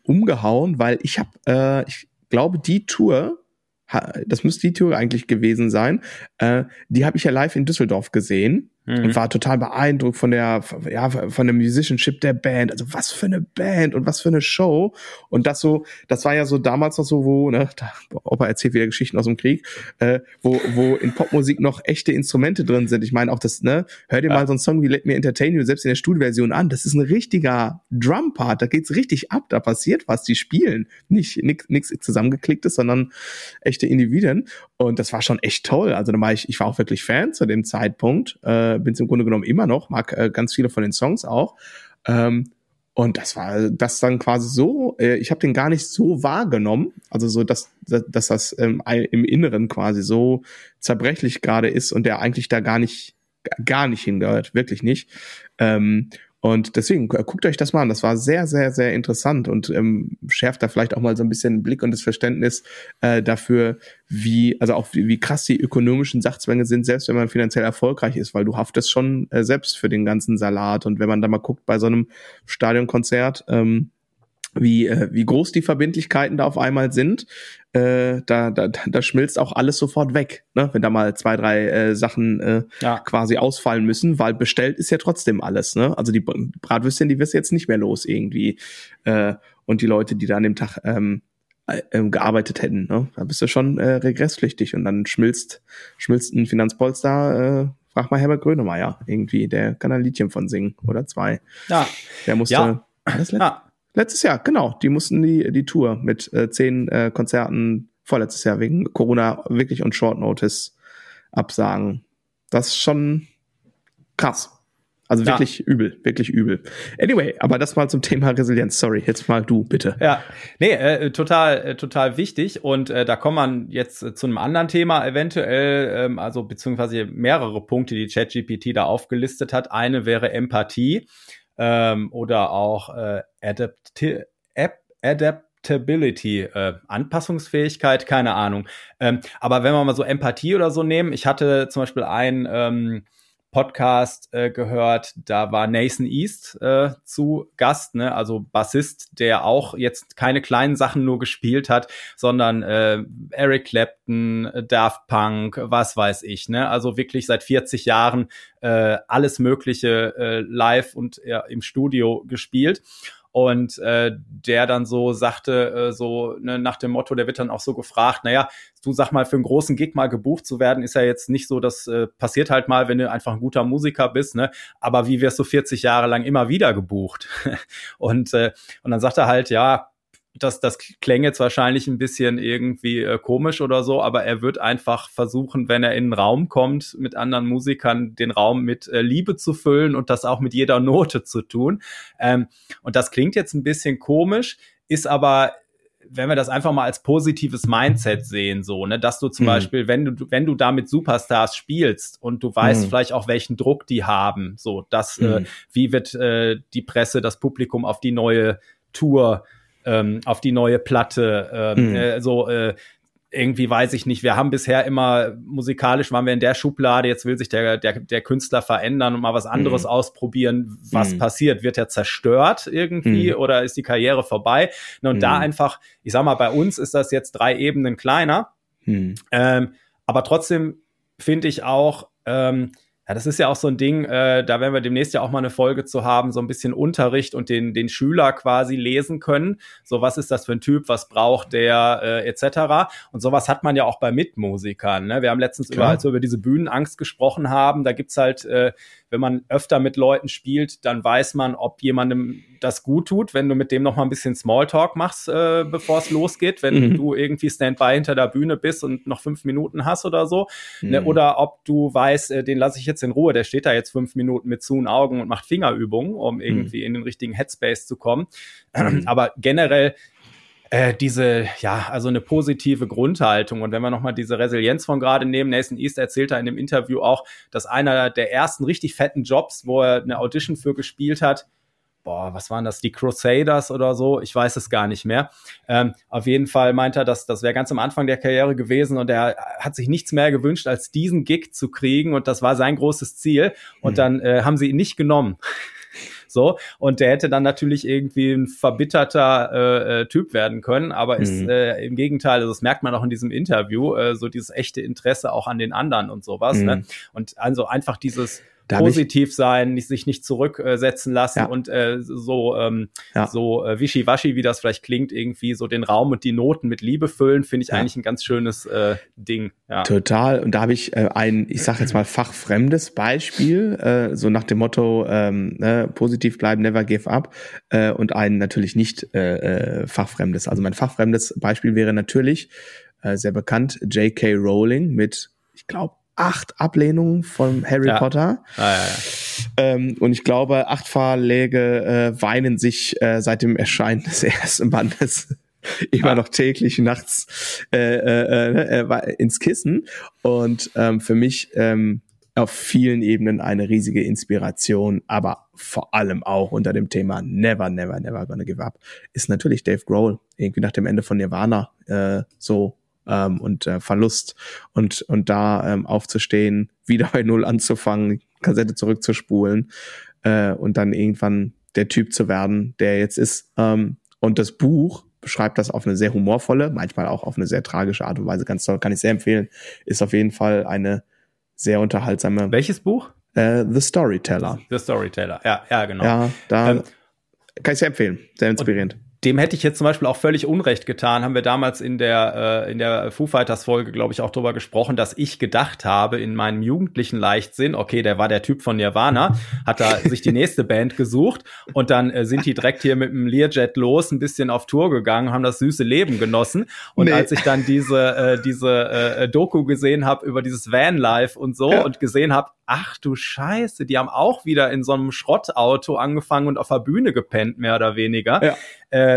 umgehauen, weil ich habe, äh, ich glaube, die Tour das müsste die Tour eigentlich gewesen sein. Äh, die habe ich ja live in Düsseldorf gesehen. Mhm. und war total beeindruckt von der, ja, von der Musicianship der Band. Also was für eine Band und was für eine Show. Und das so, das war ja so damals noch so, wo, ne, da, Opa erzählt wieder Geschichten aus dem Krieg, äh, wo, wo in Popmusik noch echte Instrumente drin sind. Ich meine auch das, ne, hör dir ja. mal so einen Song wie Let Me Entertain You selbst in der Studioversion an. Das ist ein richtiger Drum-Part. Da geht's richtig ab. Da passiert was. Die spielen. Nicht nix, nix zusammengeklicktes, sondern echte Individuen. Und das war schon echt toll. Also da war ich, ich war auch wirklich Fan zu dem Zeitpunkt. Äh, bin im Grunde genommen immer noch, mag äh, ganz viele von den Songs auch. Ähm, und das war das dann quasi so, äh, ich habe den gar nicht so wahrgenommen, also so, dass, dass das ähm, im Inneren quasi so zerbrechlich gerade ist und der eigentlich da gar nicht, gar nicht hingehört, wirklich nicht. Ähm, und deswegen äh, guckt euch das mal an. Das war sehr, sehr, sehr interessant und ähm, schärft da vielleicht auch mal so ein bisschen den Blick und das Verständnis äh, dafür, wie, also auch wie, wie krass die ökonomischen Sachzwänge sind, selbst wenn man finanziell erfolgreich ist, weil du haftest schon äh, selbst für den ganzen Salat. Und wenn man da mal guckt bei so einem Stadionkonzert, ähm, wie, äh, wie groß die Verbindlichkeiten da auf einmal sind, äh, da, da, da schmilzt auch alles sofort weg, ne? wenn da mal zwei, drei äh, Sachen äh, ja. quasi ausfallen müssen, weil bestellt ist ja trotzdem alles. Ne? Also die Bratwürstchen, die wirst du jetzt nicht mehr los irgendwie. Äh, und die Leute, die da an dem Tag ähm, äh, ähm, gearbeitet hätten, ne? da bist du schon äh, regresspflichtig und dann schmilzt, schmilzt ein Finanzpolster, äh, frag mal Herbert Grönemeyer irgendwie, der kann ein Liedchen von singen oder zwei. Ja. Der musste. Ja. Das ja. Letztes Jahr, genau. Die mussten die, die Tour mit äh, zehn äh, Konzerten vorletztes Jahr wegen Corona wirklich und Short Notice absagen. Das ist schon krass. Also wirklich ja. übel, wirklich übel. Anyway, aber das mal zum Thema Resilienz. Sorry, jetzt mal du, bitte. Ja, nee, äh, total, äh, total wichtig. Und äh, da kommt man jetzt äh, zu einem anderen Thema eventuell, ähm, also beziehungsweise mehrere Punkte, die ChatGPT da aufgelistet hat. Eine wäre Empathie ähm, oder auch äh, Adapti Ap Adaptability, äh, Anpassungsfähigkeit, keine Ahnung. Ähm, aber wenn wir mal so Empathie oder so nehmen, ich hatte zum Beispiel ein ähm, Podcast äh, gehört, da war Nathan East äh, zu Gast, ne? also Bassist, der auch jetzt keine kleinen Sachen nur gespielt hat, sondern äh, Eric Clapton, Daft Punk, was weiß ich, ne? also wirklich seit 40 Jahren äh, alles Mögliche äh, live und ja, im Studio gespielt und äh, der dann so sagte, äh, so ne, nach dem Motto, der wird dann auch so gefragt, naja, du sag mal, für einen großen Gig mal gebucht zu werden, ist ja jetzt nicht so, das äh, passiert halt mal, wenn du einfach ein guter Musiker bist, ne? Aber wie wirst du 40 Jahre lang immer wieder gebucht? und, äh, und dann sagt er halt, ja, das, das klänge jetzt wahrscheinlich ein bisschen irgendwie äh, komisch oder so, aber er wird einfach versuchen, wenn er in einen Raum kommt mit anderen Musikern, den Raum mit äh, Liebe zu füllen und das auch mit jeder Note zu tun. Ähm, und das klingt jetzt ein bisschen komisch, ist aber wenn wir das einfach mal als positives Mindset sehen, so, ne, dass du zum mhm. Beispiel, wenn du, wenn du da mit Superstars spielst und du weißt mhm. vielleicht auch, welchen Druck die haben, so, dass, äh, mhm. äh, wie wird äh, die Presse, das Publikum auf die neue Tour ähm, auf die neue Platte. Ähm, mhm. äh, so äh, irgendwie weiß ich nicht. Wir haben bisher immer musikalisch waren wir in der Schublade. Jetzt will sich der der, der Künstler verändern und mal was anderes mhm. ausprobieren. Was mhm. passiert? Wird er zerstört irgendwie mhm. oder ist die Karriere vorbei? Und da mhm. einfach, ich sag mal, bei uns ist das jetzt drei Ebenen kleiner. Mhm. Ähm, aber trotzdem finde ich auch ähm, ja, das ist ja auch so ein Ding, äh, da werden wir demnächst ja auch mal eine Folge zu haben, so ein bisschen Unterricht und den, den Schüler quasi lesen können. So, was ist das für ein Typ, was braucht der, äh, etc. Und sowas hat man ja auch bei Mitmusikern. Ne? Wir haben letztens über, als wir über diese Bühnenangst gesprochen haben, da gibt's halt äh, wenn man öfter mit Leuten spielt, dann weiß man, ob jemandem das gut tut, wenn du mit dem noch mal ein bisschen Smalltalk machst, äh, bevor es losgeht, wenn mhm. du irgendwie Standby hinter der Bühne bist und noch fünf Minuten hast oder so. Ne? Mhm. Ne? Oder ob du weißt, äh, den lasse ich jetzt in Ruhe, der steht da jetzt fünf Minuten mit zu Augen und macht Fingerübungen, um irgendwie mhm. in den richtigen Headspace zu kommen. Mhm. Aber generell äh, diese, ja, also eine positive Grundhaltung. Und wenn wir nochmal diese Resilienz von gerade nehmen, Nathan East erzählte in dem Interview auch, dass einer der ersten richtig fetten Jobs, wo er eine Audition für gespielt hat, boah, was waren das, die Crusaders oder so, ich weiß es gar nicht mehr. Ähm, auf jeden Fall meint er, dass das wäre ganz am Anfang der Karriere gewesen und er hat sich nichts mehr gewünscht, als diesen Gig zu kriegen und das war sein großes Ziel und mhm. dann äh, haben sie ihn nicht genommen. So, und der hätte dann natürlich irgendwie ein verbitterter äh, äh, Typ werden können, aber mhm. ist äh, im Gegenteil, also das merkt man auch in diesem Interview, äh, so dieses echte Interesse auch an den anderen und sowas. Ne? Mhm. Ne? Und also einfach dieses positiv sein, nicht, sich nicht zurücksetzen lassen ja. und äh, so ähm, ja. so äh, wischiwaschi, wie das vielleicht klingt, irgendwie so den Raum und die Noten mit Liebe füllen, finde ich ja. eigentlich ein ganz schönes äh, Ding. Ja. Total. Und da habe ich äh, ein, ich sage jetzt mal fachfremdes Beispiel, äh, so nach dem Motto ähm, ne, positiv bleiben, never give up, äh, und ein natürlich nicht äh, äh, fachfremdes. Also mein fachfremdes Beispiel wäre natürlich äh, sehr bekannt J.K. Rowling mit, ich glaube acht Ablehnungen von Harry ja. Potter. Ah, ja, ja. Ähm, und ich glaube, acht Verlage äh, weinen sich äh, seit dem Erscheinen des ersten Bandes immer noch täglich nachts äh, äh, äh, ins Kissen. Und ähm, für mich ähm, auf vielen Ebenen eine riesige Inspiration, aber vor allem auch unter dem Thema Never, Never, Never Gonna Give Up ist natürlich Dave Grohl. Irgendwie nach dem Ende von Nirvana äh, so ähm, und äh, Verlust und, und da ähm, aufzustehen, wieder bei Null anzufangen, Kassette zurückzuspulen äh, und dann irgendwann der Typ zu werden, der jetzt ist. Ähm, und das Buch beschreibt das auf eine sehr humorvolle, manchmal auch auf eine sehr tragische Art und Weise. Ganz toll, kann ich sehr empfehlen. Ist auf jeden Fall eine sehr unterhaltsame. Welches Buch? Äh, The Storyteller. The Storyteller, ja, ja, genau. Ja, da ähm, kann ich sehr empfehlen. Sehr inspirierend dem hätte ich jetzt zum Beispiel auch völlig Unrecht getan. Haben wir damals in der, äh, in der Foo Fighters Folge, glaube ich, auch drüber gesprochen, dass ich gedacht habe in meinem jugendlichen Leichtsinn, okay, der war der Typ von Nirvana, hat da sich die nächste Band gesucht und dann äh, sind die direkt hier mit dem Learjet los, ein bisschen auf Tour gegangen, haben das süße Leben genossen. Und nee. als ich dann diese, äh, diese äh, Doku gesehen habe über dieses Vanlife und so ja. und gesehen habe, ach du Scheiße, die haben auch wieder in so einem Schrottauto angefangen und auf der Bühne gepennt, mehr oder weniger. Ja. Äh,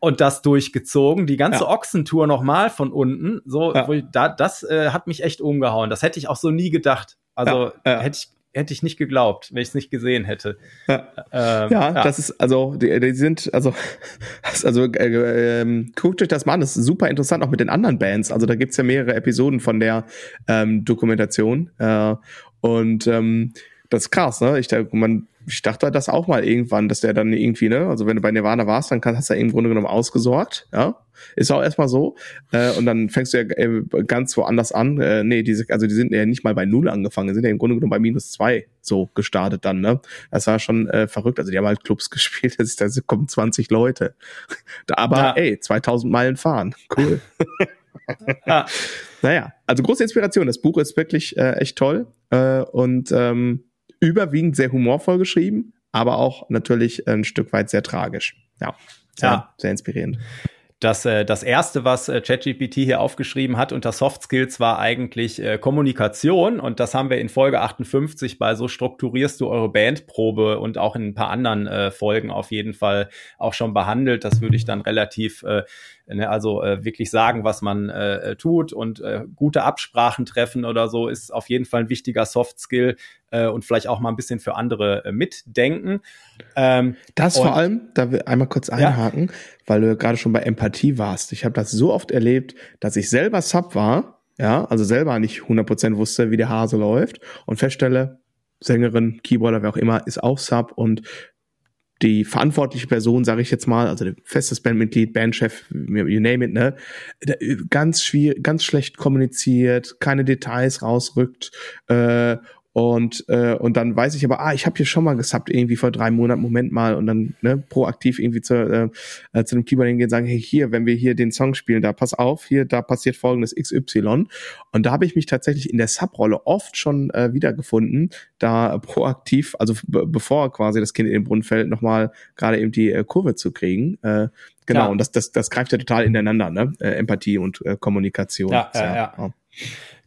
und das durchgezogen, die ganze ja. Ochsentour nochmal von unten. So, ja. ich, da, das äh, hat mich echt umgehauen. Das hätte ich auch so nie gedacht. Also ja, hätte ich hätte ich nicht geglaubt, wenn ich es nicht gesehen hätte. Ja, ähm, ja, ja, das ist also die, die sind also also äh, äh, guckt euch das mal an, das ist super interessant auch mit den anderen Bands. Also da gibt's ja mehrere Episoden von der ähm, Dokumentation äh, und ähm, das ist krass, ne? Ich, man, ich dachte das auch mal irgendwann, dass der dann irgendwie, ne, also wenn du bei Nirvana warst, dann hast du ja im Grunde genommen ausgesorgt, ja. Ist auch erstmal so. Äh, und dann fängst du ja äh, ganz woanders an. Äh, nee, diese, also die sind ja nicht mal bei null angefangen, die sind ja im Grunde genommen bei minus zwei so gestartet dann, ne? Das war schon äh, verrückt. Also die haben halt Clubs gespielt, da kommen 20 Leute. Aber ja. ey, 2000 Meilen fahren. Cool. ja. Naja, also große Inspiration. Das Buch ist wirklich äh, echt toll äh, und ähm, überwiegend sehr humorvoll geschrieben, aber auch natürlich ein Stück weit sehr tragisch. Ja, sehr, ja. sehr inspirierend. Das, äh, das erste, was äh, ChatGPT hier aufgeschrieben hat unter Soft Skills, war eigentlich äh, Kommunikation. Und das haben wir in Folge 58 bei So strukturierst du eure Bandprobe und auch in ein paar anderen äh, Folgen auf jeden Fall auch schon behandelt. Das würde ich dann relativ äh, Ne, also äh, wirklich sagen, was man äh, tut und äh, gute Absprachen treffen oder so ist auf jeden Fall ein wichtiger Soft Skill äh, und vielleicht auch mal ein bisschen für andere äh, mitdenken. Ähm, das vor allem, da will einmal kurz einhaken, ja. weil du gerade schon bei Empathie warst. Ich habe das so oft erlebt, dass ich selber Sub war, ja, also selber nicht 100% wusste, wie der Hase läuft und feststelle, Sängerin, Keyboarder, wer auch immer, ist auch Sub und die verantwortliche Person, sage ich jetzt mal, also festes Bandmitglied, Bandchef, you name it, ne, ganz schwierig, ganz schlecht kommuniziert, keine Details rausrückt äh, und, äh, und dann weiß ich aber, ah, ich habe hier schon mal gesubbt, irgendwie vor drei Monaten, Moment mal, und dann ne, proaktiv irgendwie zu, äh, äh zu dem Keyboard hingehen und sagen, hey, hier, wenn wir hier den Song spielen, da pass auf, hier, da passiert folgendes XY. Und da habe ich mich tatsächlich in der Sub-Rolle oft schon äh, wiedergefunden, da proaktiv, also bevor quasi das Kind in den Brunnen fällt, nochmal gerade eben die äh, Kurve zu kriegen. Äh, genau, ja. und das, das, das greift ja total ineinander, ne? Äh, Empathie und äh, Kommunikation. Ja, ja, ja. ja.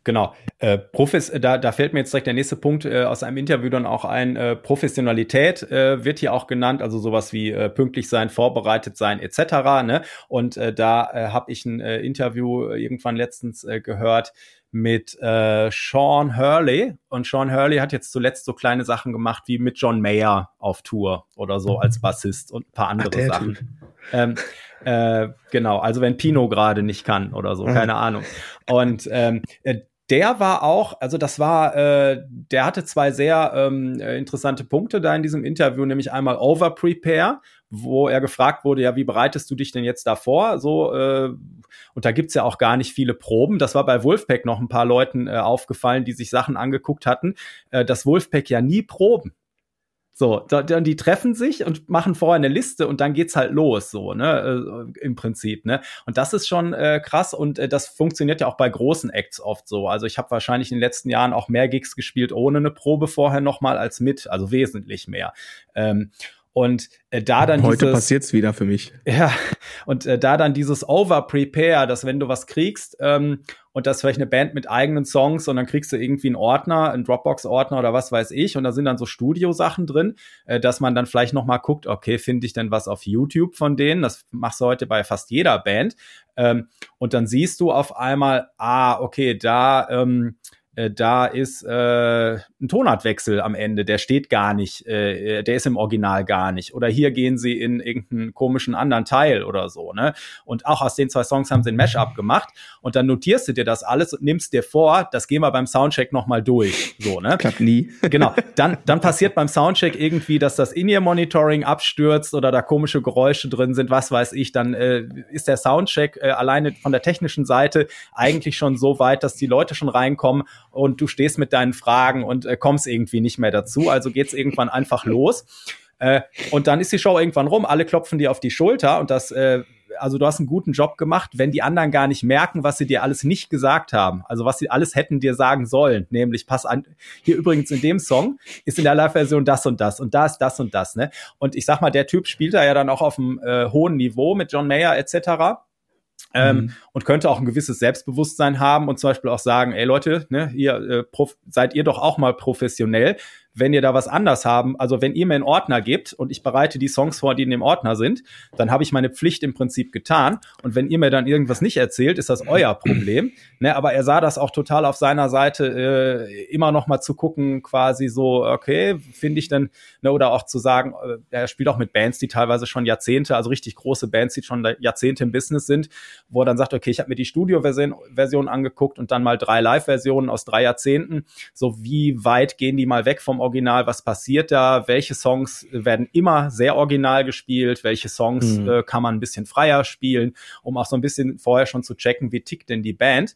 Genau. Äh, Profis, äh, da, da fällt mir jetzt direkt der nächste Punkt äh, aus einem Interview dann auch ein. Äh, Professionalität äh, wird hier auch genannt, also sowas wie äh, pünktlich sein, vorbereitet sein etc. Ne? Und äh, da äh, habe ich ein äh, Interview irgendwann letztens äh, gehört mit äh, Sean Hurley. Und Sean Hurley hat jetzt zuletzt so kleine Sachen gemacht wie mit John Mayer auf Tour oder so als Bassist und ein paar andere Ach, Sachen. Ähm, äh, genau, also wenn Pino gerade nicht kann oder so, keine Ahnung. Und ähm, äh, der war auch, also das war, äh, der hatte zwei sehr ähm, äh, interessante Punkte da in diesem Interview, nämlich einmal Over Prepare, wo er gefragt wurde, ja, wie bereitest du dich denn jetzt davor? So, äh, und da gibt's ja auch gar nicht viele Proben. Das war bei Wolfpack noch ein paar Leuten äh, aufgefallen, die sich Sachen angeguckt hatten, äh, dass Wolfpack ja nie proben. So, dann die treffen sich und machen vorher eine Liste und dann geht's halt los, so, ne, äh, im Prinzip, ne. Und das ist schon äh, krass und äh, das funktioniert ja auch bei großen Acts oft so. Also ich habe wahrscheinlich in den letzten Jahren auch mehr Gigs gespielt ohne eine Probe vorher nochmal als mit, also wesentlich mehr. Ähm, und äh, da dann Heute dieses, passiert's wieder für mich. Ja, und äh, da dann dieses Over-Prepare, dass wenn du was kriegst ähm, und das vielleicht eine Band mit eigenen Songs und dann kriegst du irgendwie einen Ordner, einen Dropbox-Ordner oder was weiß ich und da sind dann so Studio-Sachen drin, äh, dass man dann vielleicht noch mal guckt, okay, finde ich denn was auf YouTube von denen? Das machst du heute bei fast jeder Band. Ähm, und dann siehst du auf einmal, ah, okay, da ähm, äh, da ist äh, ein Tonartwechsel am Ende, der steht gar nicht, äh, der ist im Original gar nicht. Oder hier gehen sie in irgendeinen komischen anderen Teil oder so, ne? Und auch aus den zwei Songs haben sie ein Mashup gemacht und dann notierst du dir das alles und nimmst dir vor, das gehen wir beim Soundcheck nochmal durch. So, ne? Klappt nie. genau. Dann, dann passiert beim Soundcheck irgendwie, dass das In-Ear-Monitoring abstürzt oder da komische Geräusche drin sind, was weiß ich, dann äh, ist der Soundcheck äh, alleine von der technischen Seite eigentlich schon so weit, dass die Leute schon reinkommen und du stehst mit deinen Fragen und äh, kommst irgendwie nicht mehr dazu. Also geht's irgendwann einfach los. Äh, und dann ist die Show irgendwann rum, alle klopfen dir auf die Schulter und das, äh, also du hast einen guten Job gemacht, wenn die anderen gar nicht merken, was sie dir alles nicht gesagt haben. Also was sie alles hätten dir sagen sollen, nämlich pass an, hier übrigens in dem Song ist in der Live-Version das und das und da ist das und das, ne? Und ich sag mal, der Typ spielt da ja dann auch auf einem äh, hohen Niveau mit John Mayer etc. Ähm, mhm. und könnte auch ein gewisses Selbstbewusstsein haben und zum Beispiel auch sagen, ey Leute, ne, ihr äh, seid ihr doch auch mal professionell wenn ihr da was anders haben, also wenn ihr mir einen Ordner gebt und ich bereite die Songs vor, die in dem Ordner sind, dann habe ich meine Pflicht im Prinzip getan. Und wenn ihr mir dann irgendwas nicht erzählt, ist das euer Problem. Ne, aber er sah das auch total auf seiner Seite, äh, immer noch mal zu gucken, quasi so, okay, finde ich denn, ne, oder auch zu sagen, äh, er spielt auch mit Bands, die teilweise schon Jahrzehnte, also richtig große Bands, die schon Jahrzehnte im Business sind, wo er dann sagt, okay, ich habe mir die Studio-Version Version angeguckt und dann mal drei Live-Versionen aus drei Jahrzehnten. So wie weit gehen die mal weg vom Original, was passiert da, welche Songs werden immer sehr original gespielt, welche Songs mhm. äh, kann man ein bisschen freier spielen, um auch so ein bisschen vorher schon zu checken, wie tickt denn die Band.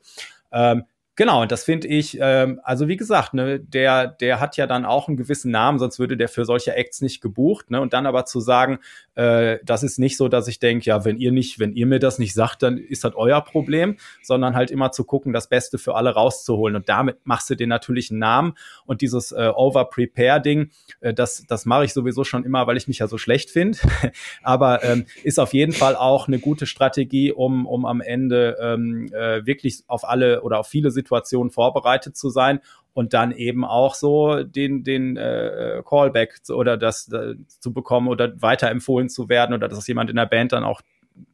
Ähm, Genau, und das finde ich, ähm, also wie gesagt, ne, der, der hat ja dann auch einen gewissen Namen, sonst würde der für solche Acts nicht gebucht, ne? Und dann aber zu sagen, äh, das ist nicht so, dass ich denke, ja, wenn ihr nicht, wenn ihr mir das nicht sagt, dann ist das euer Problem, sondern halt immer zu gucken, das Beste für alle rauszuholen. Und damit machst du dir natürlich einen Namen. Und dieses äh, Over-Prepare-Ding, äh, das, das mache ich sowieso schon immer, weil ich mich ja so schlecht finde. aber ähm, ist auf jeden Fall auch eine gute Strategie, um, um am Ende ähm, äh, wirklich auf alle oder auf viele Situationen Situationen vorbereitet zu sein und dann eben auch so den, den äh, Callback oder das äh, zu bekommen oder weiterempfohlen zu werden oder dass jemand in der Band dann auch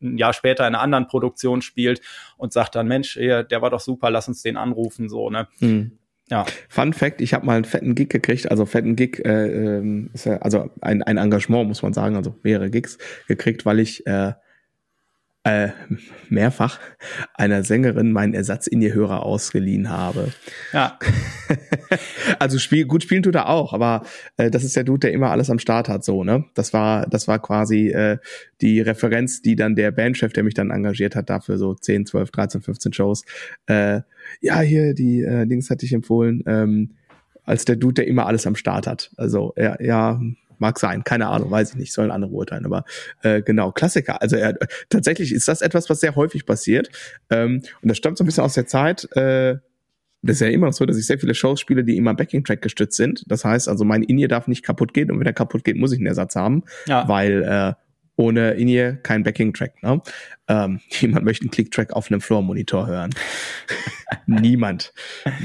ein Jahr später in einer anderen Produktion spielt und sagt dann, Mensch, der war doch super, lass uns den anrufen, so, ne? Hm. Ja. Fun Fact, ich habe mal einen fetten Gig gekriegt, also fetten Gig, äh, ähm, ja, also ein, ein Engagement, muss man sagen, also mehrere Gigs gekriegt, weil ich äh, äh, mehrfach einer Sängerin meinen Ersatz in ihr Hörer ausgeliehen habe. Ja. also spiel, gut spielen tut er auch, aber äh, das ist der Dude, der immer alles am Start hat, so, ne? Das war, das war quasi äh, die Referenz, die dann der Bandchef, der mich dann engagiert hat, dafür so 10, 12, 13, 15 Shows. Äh, ja, hier, die äh, Dings hatte ich empfohlen, ähm, als der Dude, der immer alles am Start hat. Also, ja, ja, Mag sein, keine Ahnung, weiß ich nicht, sollen andere urteilen, aber äh, genau, Klassiker. Also er, tatsächlich ist das etwas, was sehr häufig passiert. Ähm, und das stammt so ein bisschen aus der Zeit, äh, das ist ja immer noch so, dass ich sehr viele Shows spiele, die immer Backing-Track gestützt sind. Das heißt also, mein In-Ear darf nicht kaputt gehen und wenn er kaputt geht, muss ich einen Ersatz haben, ja. weil äh, ohne In-Ear kein Backing-Track. Ne? Ähm, jemand möchte einen Click-Track auf einem Floor-Monitor hören. Niemand.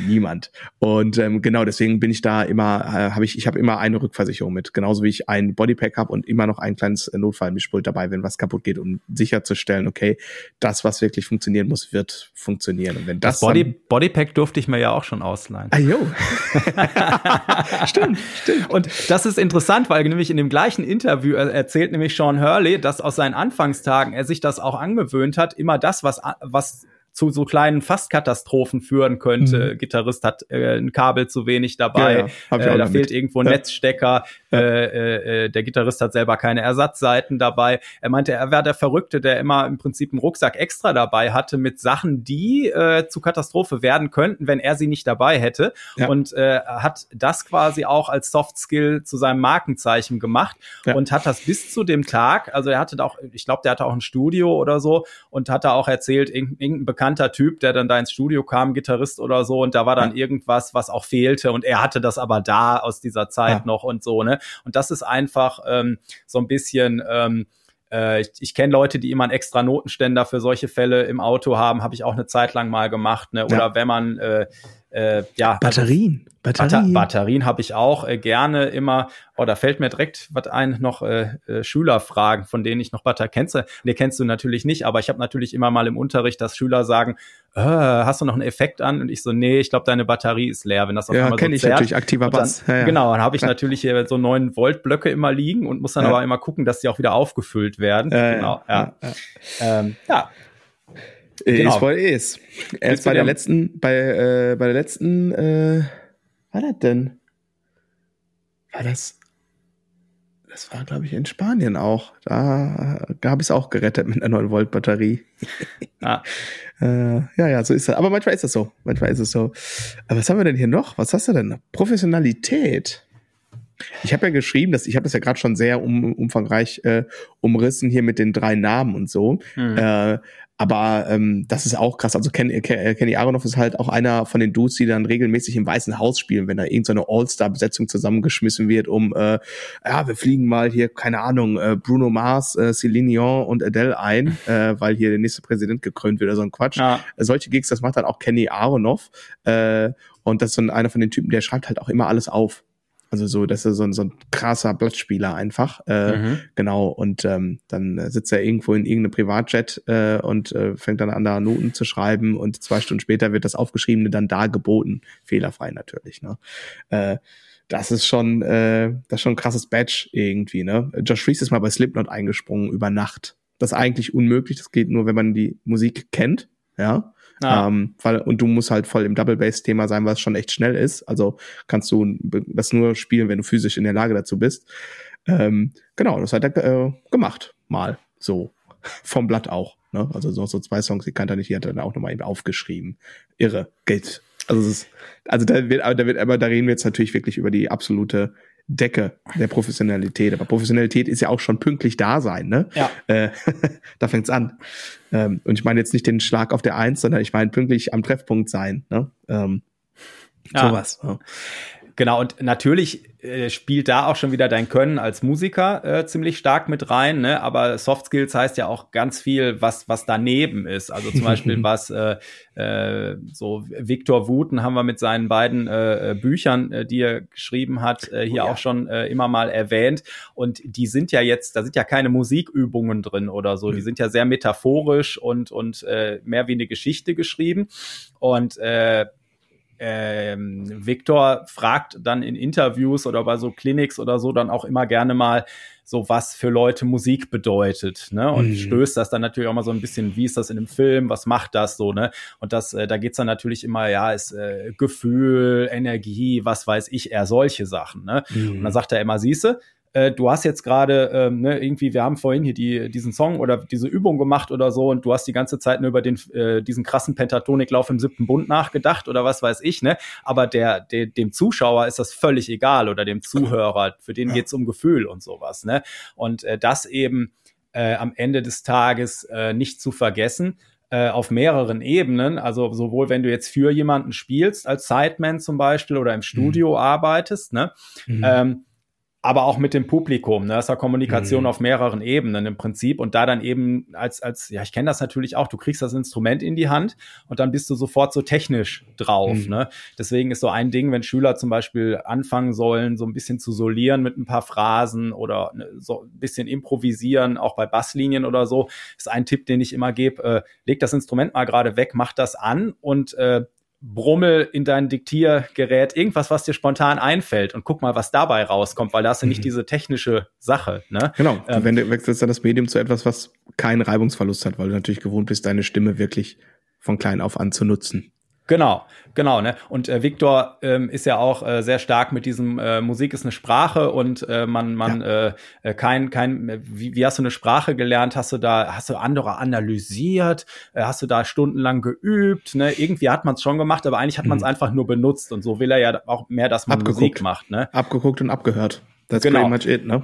Niemand. Und ähm, genau deswegen bin ich da immer, äh, habe ich, ich habe immer eine Rückversicherung mit. Genauso wie ich ein Bodypack habe und immer noch ein kleines Notfallmischpult dabei, wenn was kaputt geht, um sicherzustellen, okay, das, was wirklich funktionieren muss, wird funktionieren. Und wenn das, das Body, Bodypack durfte ich mir ja auch schon ausleihen. Ah, jo. stimmt, stimmt. Und das ist interessant, weil nämlich in dem gleichen Interview erzählt nämlich Sean Hurley, dass aus seinen Anfangstagen er sich das auch angewöhnt hat, immer das, was, was zu so kleinen Fastkatastrophen führen könnte. Mhm. Gitarrist hat äh, ein Kabel zu wenig dabei, ja, ja. Äh, da fehlt irgendwo ein. Netzstecker, äh, äh, äh, der Gitarrist hat selber keine Ersatzseiten dabei. Er meinte, er wäre der Verrückte, der immer im Prinzip einen Rucksack extra dabei hatte mit Sachen, die äh, zu Katastrophe werden könnten, wenn er sie nicht dabei hätte. Und äh, hat das quasi auch als Soft Skill zu seinem Markenzeichen gemacht und hat das bis zu dem Tag, also er hatte auch, ich glaube, der hatte auch ein Studio oder so und hat da auch erzählt, irgendein bekannter Typ, der dann da ins Studio kam, Gitarrist oder so, und da war dann irgendwas, was auch fehlte und er hatte das aber da aus dieser Zeit noch und so, ne? Und das ist einfach ähm, so ein bisschen ähm, äh, ich, ich kenne Leute, die immer einen extra Notenständer für solche Fälle im Auto haben, habe ich auch eine Zeit lang mal gemacht. Ne? Oder ja. wenn man äh, äh, ja Batterien. Also, Batterien, Batterien habe ich auch äh, gerne immer. Oh, da fällt mir direkt was ein, noch äh, äh, Schülerfragen, von denen ich noch Batterien kennst. Nee, kennst du natürlich nicht, aber ich habe natürlich immer mal im Unterricht, dass Schüler sagen, äh, hast du noch einen Effekt an? Und ich so, nee, ich glaube, deine Batterie ist leer, wenn das auf ja, einmal so ich natürlich, aktiver Bass. Dann, ja, ja. Genau, dann habe ich natürlich hier so neun Volt Blöcke immer liegen und muss dann aber immer gucken, dass die auch wieder aufgefüllt werden. genau. Ja. Ähm, ja. Genau. Ist voll es. Erst bei der letzten, bei, äh, bei der letzten, äh, war das denn? War das? Das war, glaube ich, in Spanien auch. Da habe ich es auch gerettet mit einer 9-Volt-Batterie. ah. äh, ja, ja, so ist das. Aber manchmal ist es so. Manchmal ist es so. Aber was haben wir denn hier noch? Was hast du denn? Professionalität. Ich habe ja geschrieben, dass ich habe das ja gerade schon sehr um, umfangreich äh, umrissen hier mit den drei Namen und so. Mhm. Äh, aber ähm, das ist auch krass. Also Ken, Ken, Kenny Aronoff ist halt auch einer von den Dudes, die dann regelmäßig im Weißen Haus spielen, wenn da irgendeine so All-Star-Besetzung zusammengeschmissen wird, um äh, ja, wir fliegen mal hier, keine Ahnung, äh, Bruno Mars, äh, Celine Dion und Adele ein, äh, weil hier der nächste Präsident gekrönt wird oder so ein Quatsch. Ja. Äh, solche Gigs, das macht dann auch Kenny Aronoff. Äh, und das ist so einer von den Typen, der schreibt halt auch immer alles auf. Also so, das ist so ein, so ein krasser Blattspieler einfach. Äh, mhm. Genau. Und ähm, dann sitzt er irgendwo in irgendeinem Privatjet äh, und äh, fängt dann an, da Noten zu schreiben und zwei Stunden später wird das Aufgeschriebene dann da geboten. Fehlerfrei natürlich. Ne? Äh, das ist schon, äh, das ist schon ein krasses Badge irgendwie, ne? Josh Reese ist mal bei Slipknot eingesprungen über Nacht. Das ist eigentlich unmöglich, das geht nur, wenn man die Musik kennt, ja. Ah. Ähm, weil, und du musst halt voll im Double Bass Thema sein, was schon echt schnell ist. Also kannst du das nur spielen, wenn du physisch in der Lage dazu bist. Ähm, genau, das hat er äh, gemacht. Mal so. Vom Blatt auch. Ne? Also so, so zwei Songs, die kannte er nicht, die hat er dann auch nochmal eben aufgeschrieben. Irre. Geht. Also, es ist, also da wird, da wird, aber da reden wir jetzt natürlich wirklich über die absolute Decke der Professionalität. Aber Professionalität ist ja auch schon pünktlich da sein, ne? Ja. Äh, da fängt's an. Ähm, und ich meine jetzt nicht den Schlag auf der Eins, sondern ich meine pünktlich am Treffpunkt sein, ne? Ähm, ja. Sowas. Ja. Genau, und natürlich äh, spielt da auch schon wieder dein Können als Musiker äh, ziemlich stark mit rein, ne? aber Soft Skills heißt ja auch ganz viel, was, was daneben ist. Also zum Beispiel was äh, äh, so Victor Wooten haben wir mit seinen beiden äh, äh, Büchern, äh, die er geschrieben hat, äh, hier oh, ja. auch schon äh, immer mal erwähnt. Und die sind ja jetzt, da sind ja keine Musikübungen drin oder so, mhm. die sind ja sehr metaphorisch und, und äh, mehr wie eine Geschichte geschrieben. Und äh, ähm, Victor fragt dann in Interviews oder bei so Clinics oder so dann auch immer gerne mal so, was für Leute Musik bedeutet, ne? Und mhm. stößt das dann natürlich auch mal so ein bisschen, wie ist das in einem Film, was macht das so, ne? Und das, äh, da geht's dann natürlich immer, ja, ist äh, Gefühl, Energie, was weiß ich, eher solche Sachen, ne? Mhm. Und dann sagt er immer, siehste, äh, du hast jetzt gerade ähm, ne, irgendwie, wir haben vorhin hier die, diesen Song oder diese Übung gemacht oder so und du hast die ganze Zeit nur über den, äh, diesen krassen Pentatoniklauf im siebten Bund nachgedacht oder was weiß ich, ne? Aber der, der, dem Zuschauer ist das völlig egal oder dem Zuhörer, für den geht's um Gefühl und sowas, ne? Und äh, das eben äh, am Ende des Tages äh, nicht zu vergessen äh, auf mehreren Ebenen. Also sowohl wenn du jetzt für jemanden spielst, als Sideman zum Beispiel oder im Studio mhm. arbeitest, ne? Mhm. Ähm, aber auch mit dem Publikum. Ne? Das ist ja Kommunikation mhm. auf mehreren Ebenen im Prinzip. Und da dann eben als, als ja, ich kenne das natürlich auch, du kriegst das Instrument in die Hand und dann bist du sofort so technisch drauf. Mhm. Ne? Deswegen ist so ein Ding, wenn Schüler zum Beispiel anfangen sollen, so ein bisschen zu solieren mit ein paar Phrasen oder ne, so ein bisschen improvisieren, auch bei Basslinien oder so, ist ein Tipp, den ich immer gebe, äh, leg das Instrument mal gerade weg, mach das an und äh, Brummel in dein Diktiergerät irgendwas, was dir spontan einfällt und guck mal, was dabei rauskommt, weil da hast du nicht mhm. diese technische Sache. Ne? Genau, ähm, wenn du wechselst dann das Medium zu etwas, was keinen Reibungsverlust hat, weil du natürlich gewohnt bist, deine Stimme wirklich von klein auf an zu nutzen. Genau, genau, ne? Und äh, Victor ähm, ist ja auch äh, sehr stark mit diesem äh, Musik ist eine Sprache und äh, man man ja. äh, äh kein kein wie, wie hast du eine Sprache gelernt? Hast du da hast du andere analysiert? Äh, hast du da stundenlang geübt? Ne? Irgendwie hat man es schon gemacht, aber eigentlich hat man es mhm. einfach nur benutzt und so will er ja auch mehr, dass man Abgeguckt. Musik macht, ne? Abgeguckt und abgehört. That's genau. pretty much it, ne?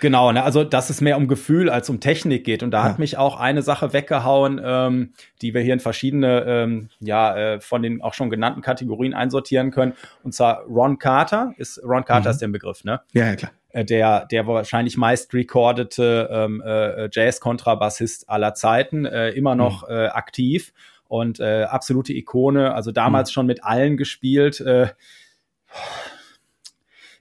Genau, ne? also dass es mehr um Gefühl als um Technik geht. Und da ja. hat mich auch eine Sache weggehauen, ähm, die wir hier in verschiedene, ähm, ja, äh, von den auch schon genannten Kategorien einsortieren können. Und zwar Ron Carter ist, Ron Carter mhm. ist der Begriff, ne? Ja, ja, klar. Äh, der, der wahrscheinlich meist recordete ähm, äh, Jazz-Kontrabassist aller Zeiten, äh, immer noch mhm. äh, aktiv und äh, absolute Ikone, also damals mhm. schon mit allen gespielt. Äh,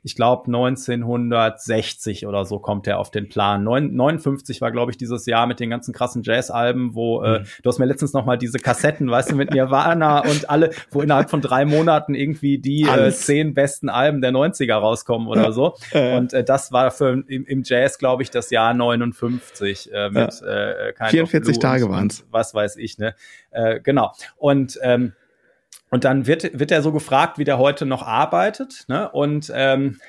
ich glaube 1960 oder so kommt er auf den Plan. 59 war, glaube ich, dieses Jahr mit den ganzen krassen Jazz-Alben, wo äh, mhm. äh, du hast mir letztens noch mal diese Kassetten, weißt du, mit Nirvana und alle, wo innerhalb von drei Monaten irgendwie die äh, zehn besten Alben der 90er rauskommen oder so. Und äh, das war für im, im Jazz, glaube ich, das Jahr 59 äh, mit ja. äh, 44 Tage waren's. Was weiß ich, ne? Äh, genau. Und ähm, und dann wird, wird er so gefragt, wie der heute noch arbeitet. Ne? Und ähm,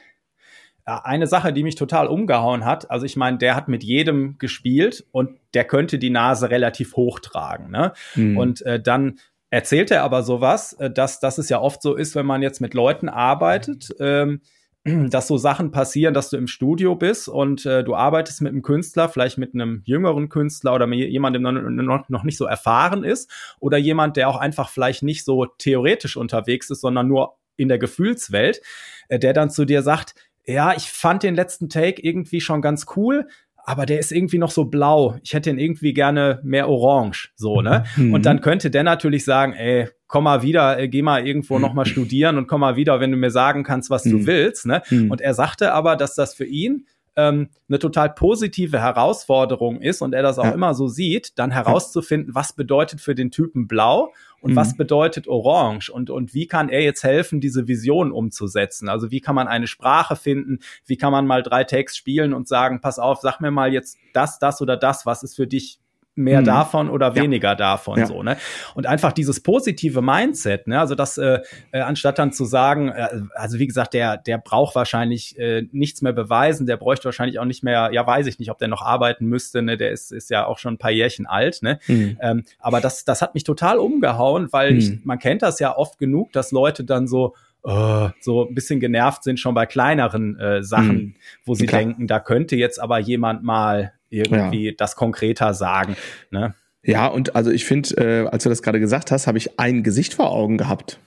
eine Sache, die mich total umgehauen hat, also ich meine, der hat mit jedem gespielt und der könnte die Nase relativ hoch tragen. Ne? Mhm. Und äh, dann erzählt er aber sowas, äh, dass, dass es ja oft so ist, wenn man jetzt mit Leuten arbeitet, ähm, dass so Sachen passieren, dass du im Studio bist und äh, du arbeitest mit einem Künstler, vielleicht mit einem jüngeren Künstler oder jemandem, der noch, noch nicht so erfahren ist oder jemand, der auch einfach vielleicht nicht so theoretisch unterwegs ist, sondern nur in der Gefühlswelt, äh, der dann zu dir sagt, ja, ich fand den letzten Take irgendwie schon ganz cool, aber der ist irgendwie noch so blau. Ich hätte ihn irgendwie gerne mehr orange, so, ne? Mhm. Und dann könnte der natürlich sagen, ey, komm mal wieder, äh, geh mal irgendwo mhm. noch mal studieren und komm mal wieder, wenn du mir sagen kannst, was mhm. du willst, ne? Mhm. Und er sagte aber, dass das für ihn ähm, eine total positive Herausforderung ist und er das auch ja. immer so sieht, dann herauszufinden, was bedeutet für den Typen blau und mhm. was bedeutet orange und, und wie kann er jetzt helfen, diese Vision umzusetzen? Also wie kann man eine Sprache finden? Wie kann man mal drei Takes spielen und sagen, pass auf, sag mir mal jetzt das, das oder das, was ist für dich mehr mhm. davon oder weniger ja. davon ja. so ne und einfach dieses positive Mindset ne also das äh, äh, anstatt dann zu sagen äh, also wie gesagt der der braucht wahrscheinlich äh, nichts mehr beweisen der bräuchte wahrscheinlich auch nicht mehr ja weiß ich nicht ob der noch arbeiten müsste ne der ist ist ja auch schon ein paar Jährchen alt ne mhm. ähm, aber das das hat mich total umgehauen weil mhm. ich, man kennt das ja oft genug dass Leute dann so Uh, so ein bisschen genervt sind schon bei kleineren äh, Sachen, mhm. wo sie Klar. denken, da könnte jetzt aber jemand mal irgendwie ja. das konkreter sagen. Ne? Ja, und also ich finde, äh, als du das gerade gesagt hast, habe ich ein Gesicht vor Augen gehabt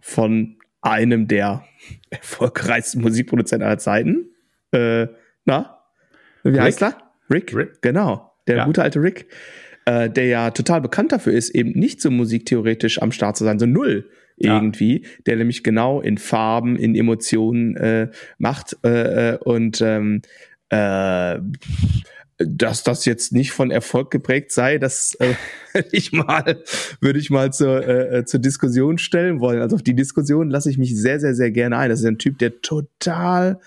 von einem der erfolgreichsten Musikproduzenten aller Zeiten. Äh, na, wie Rick? heißt er? Rick? Rick? Genau, der ja. gute alte Rick, äh, der ja total bekannt dafür ist, eben nicht so musiktheoretisch am Start zu sein, so null irgendwie, ja. der nämlich genau in Farben, in Emotionen äh, macht äh, äh und ähm, äh, dass das jetzt nicht von Erfolg geprägt sei, das äh, ich mal würde ich mal zur, äh, äh, zur Diskussion stellen wollen. Also auf die Diskussion lasse ich mich sehr sehr sehr gerne ein. Das ist ein Typ, der total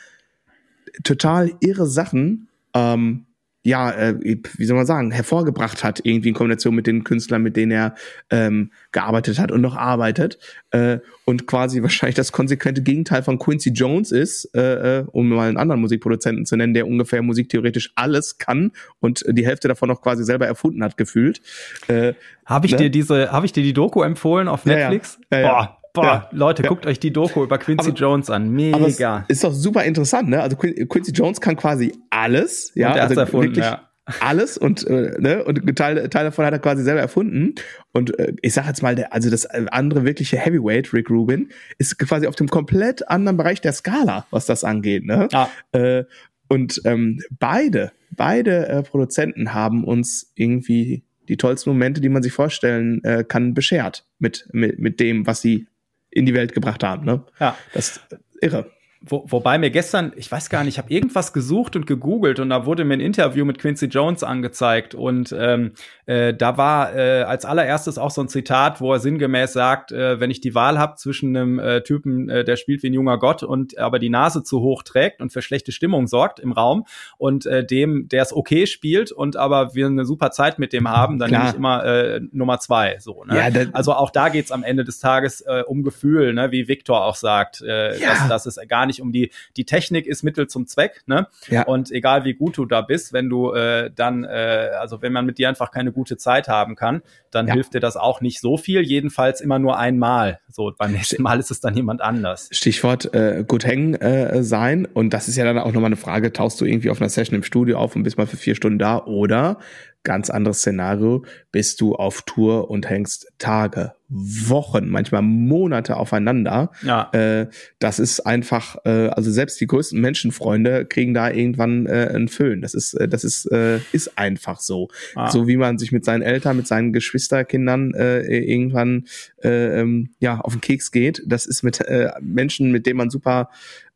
total irre Sachen ähm, ja, äh, wie soll man sagen, hervorgebracht hat, irgendwie in Kombination mit den Künstlern, mit denen er ähm, gearbeitet hat und noch arbeitet. Äh, und quasi wahrscheinlich das konsequente Gegenteil von Quincy Jones ist, äh, äh, um mal einen anderen Musikproduzenten zu nennen, der ungefähr musiktheoretisch alles kann und die Hälfte davon noch quasi selber erfunden hat, gefühlt. Äh, habe ich ne? dir diese, habe ich dir die Doku empfohlen auf Netflix? Ja, ja. Ja, Boah, Boah, ja, Leute, ja. guckt euch die Doku über Quincy aber, Jones an. Mega. ist doch super interessant, ne? Also Quincy Jones kann quasi alles, ja, und er also erfunden, wirklich ja. alles und äh, ne und Teil, Teil davon hat er quasi selber erfunden und äh, ich sag jetzt mal der also das andere wirkliche Heavyweight Rick Rubin ist quasi auf dem komplett anderen Bereich der Skala, was das angeht, ne? Ah. Äh, und ähm, beide beide äh, Produzenten haben uns irgendwie die tollsten Momente, die man sich vorstellen äh, kann, beschert mit, mit, mit dem, was sie in die Welt gebracht haben. Ne? Ja. Das ist irre. Wo, wobei mir gestern, ich weiß gar nicht, ich habe irgendwas gesucht und gegoogelt und da wurde mir ein Interview mit Quincy Jones angezeigt und ähm, äh, da war äh, als allererstes auch so ein Zitat, wo er sinngemäß sagt, äh, wenn ich die Wahl habe zwischen einem äh, Typen, äh, der spielt wie ein junger Gott und aber die Nase zu hoch trägt und für schlechte Stimmung sorgt im Raum und äh, dem, der es okay spielt und aber wir eine super Zeit mit dem haben, dann nehme ich immer äh, Nummer zwei. So, ne? Ja, also auch da geht's am Ende des Tages äh, um Gefühl, ne? wie Viktor auch sagt, äh, Ja. dass, dass es gar nicht um die, die Technik ist Mittel zum Zweck, ne? Ja. Und egal wie gut du da bist, wenn du äh, dann, äh, also wenn man mit dir einfach keine gute Zeit haben kann, dann Ja. hilft dir das auch nicht so viel, jedenfalls immer nur einmal. So, beim nächsten Mal ist es dann jemand anders. Stichwort äh, gut hängen äh, sein. Und das ist ja dann auch nochmal eine Frage, tauchst du irgendwie auf einer Session im Studio auf und bist mal für vier Stunden da oder ganz anderes Szenario, bist du auf Tour und hängst Tage, Wochen, manchmal Monate aufeinander. Ja. Äh, das ist einfach, äh, also selbst die größten Menschenfreunde kriegen da irgendwann äh, einen Föhn. Das ist, äh, das ist, äh, ist einfach so. Ah. So wie man sich mit seinen Eltern, mit seinen Geschwisterkindern äh, irgendwann äh, ähm, ja auf den Keks geht. Das ist mit äh, Menschen, mit denen man super,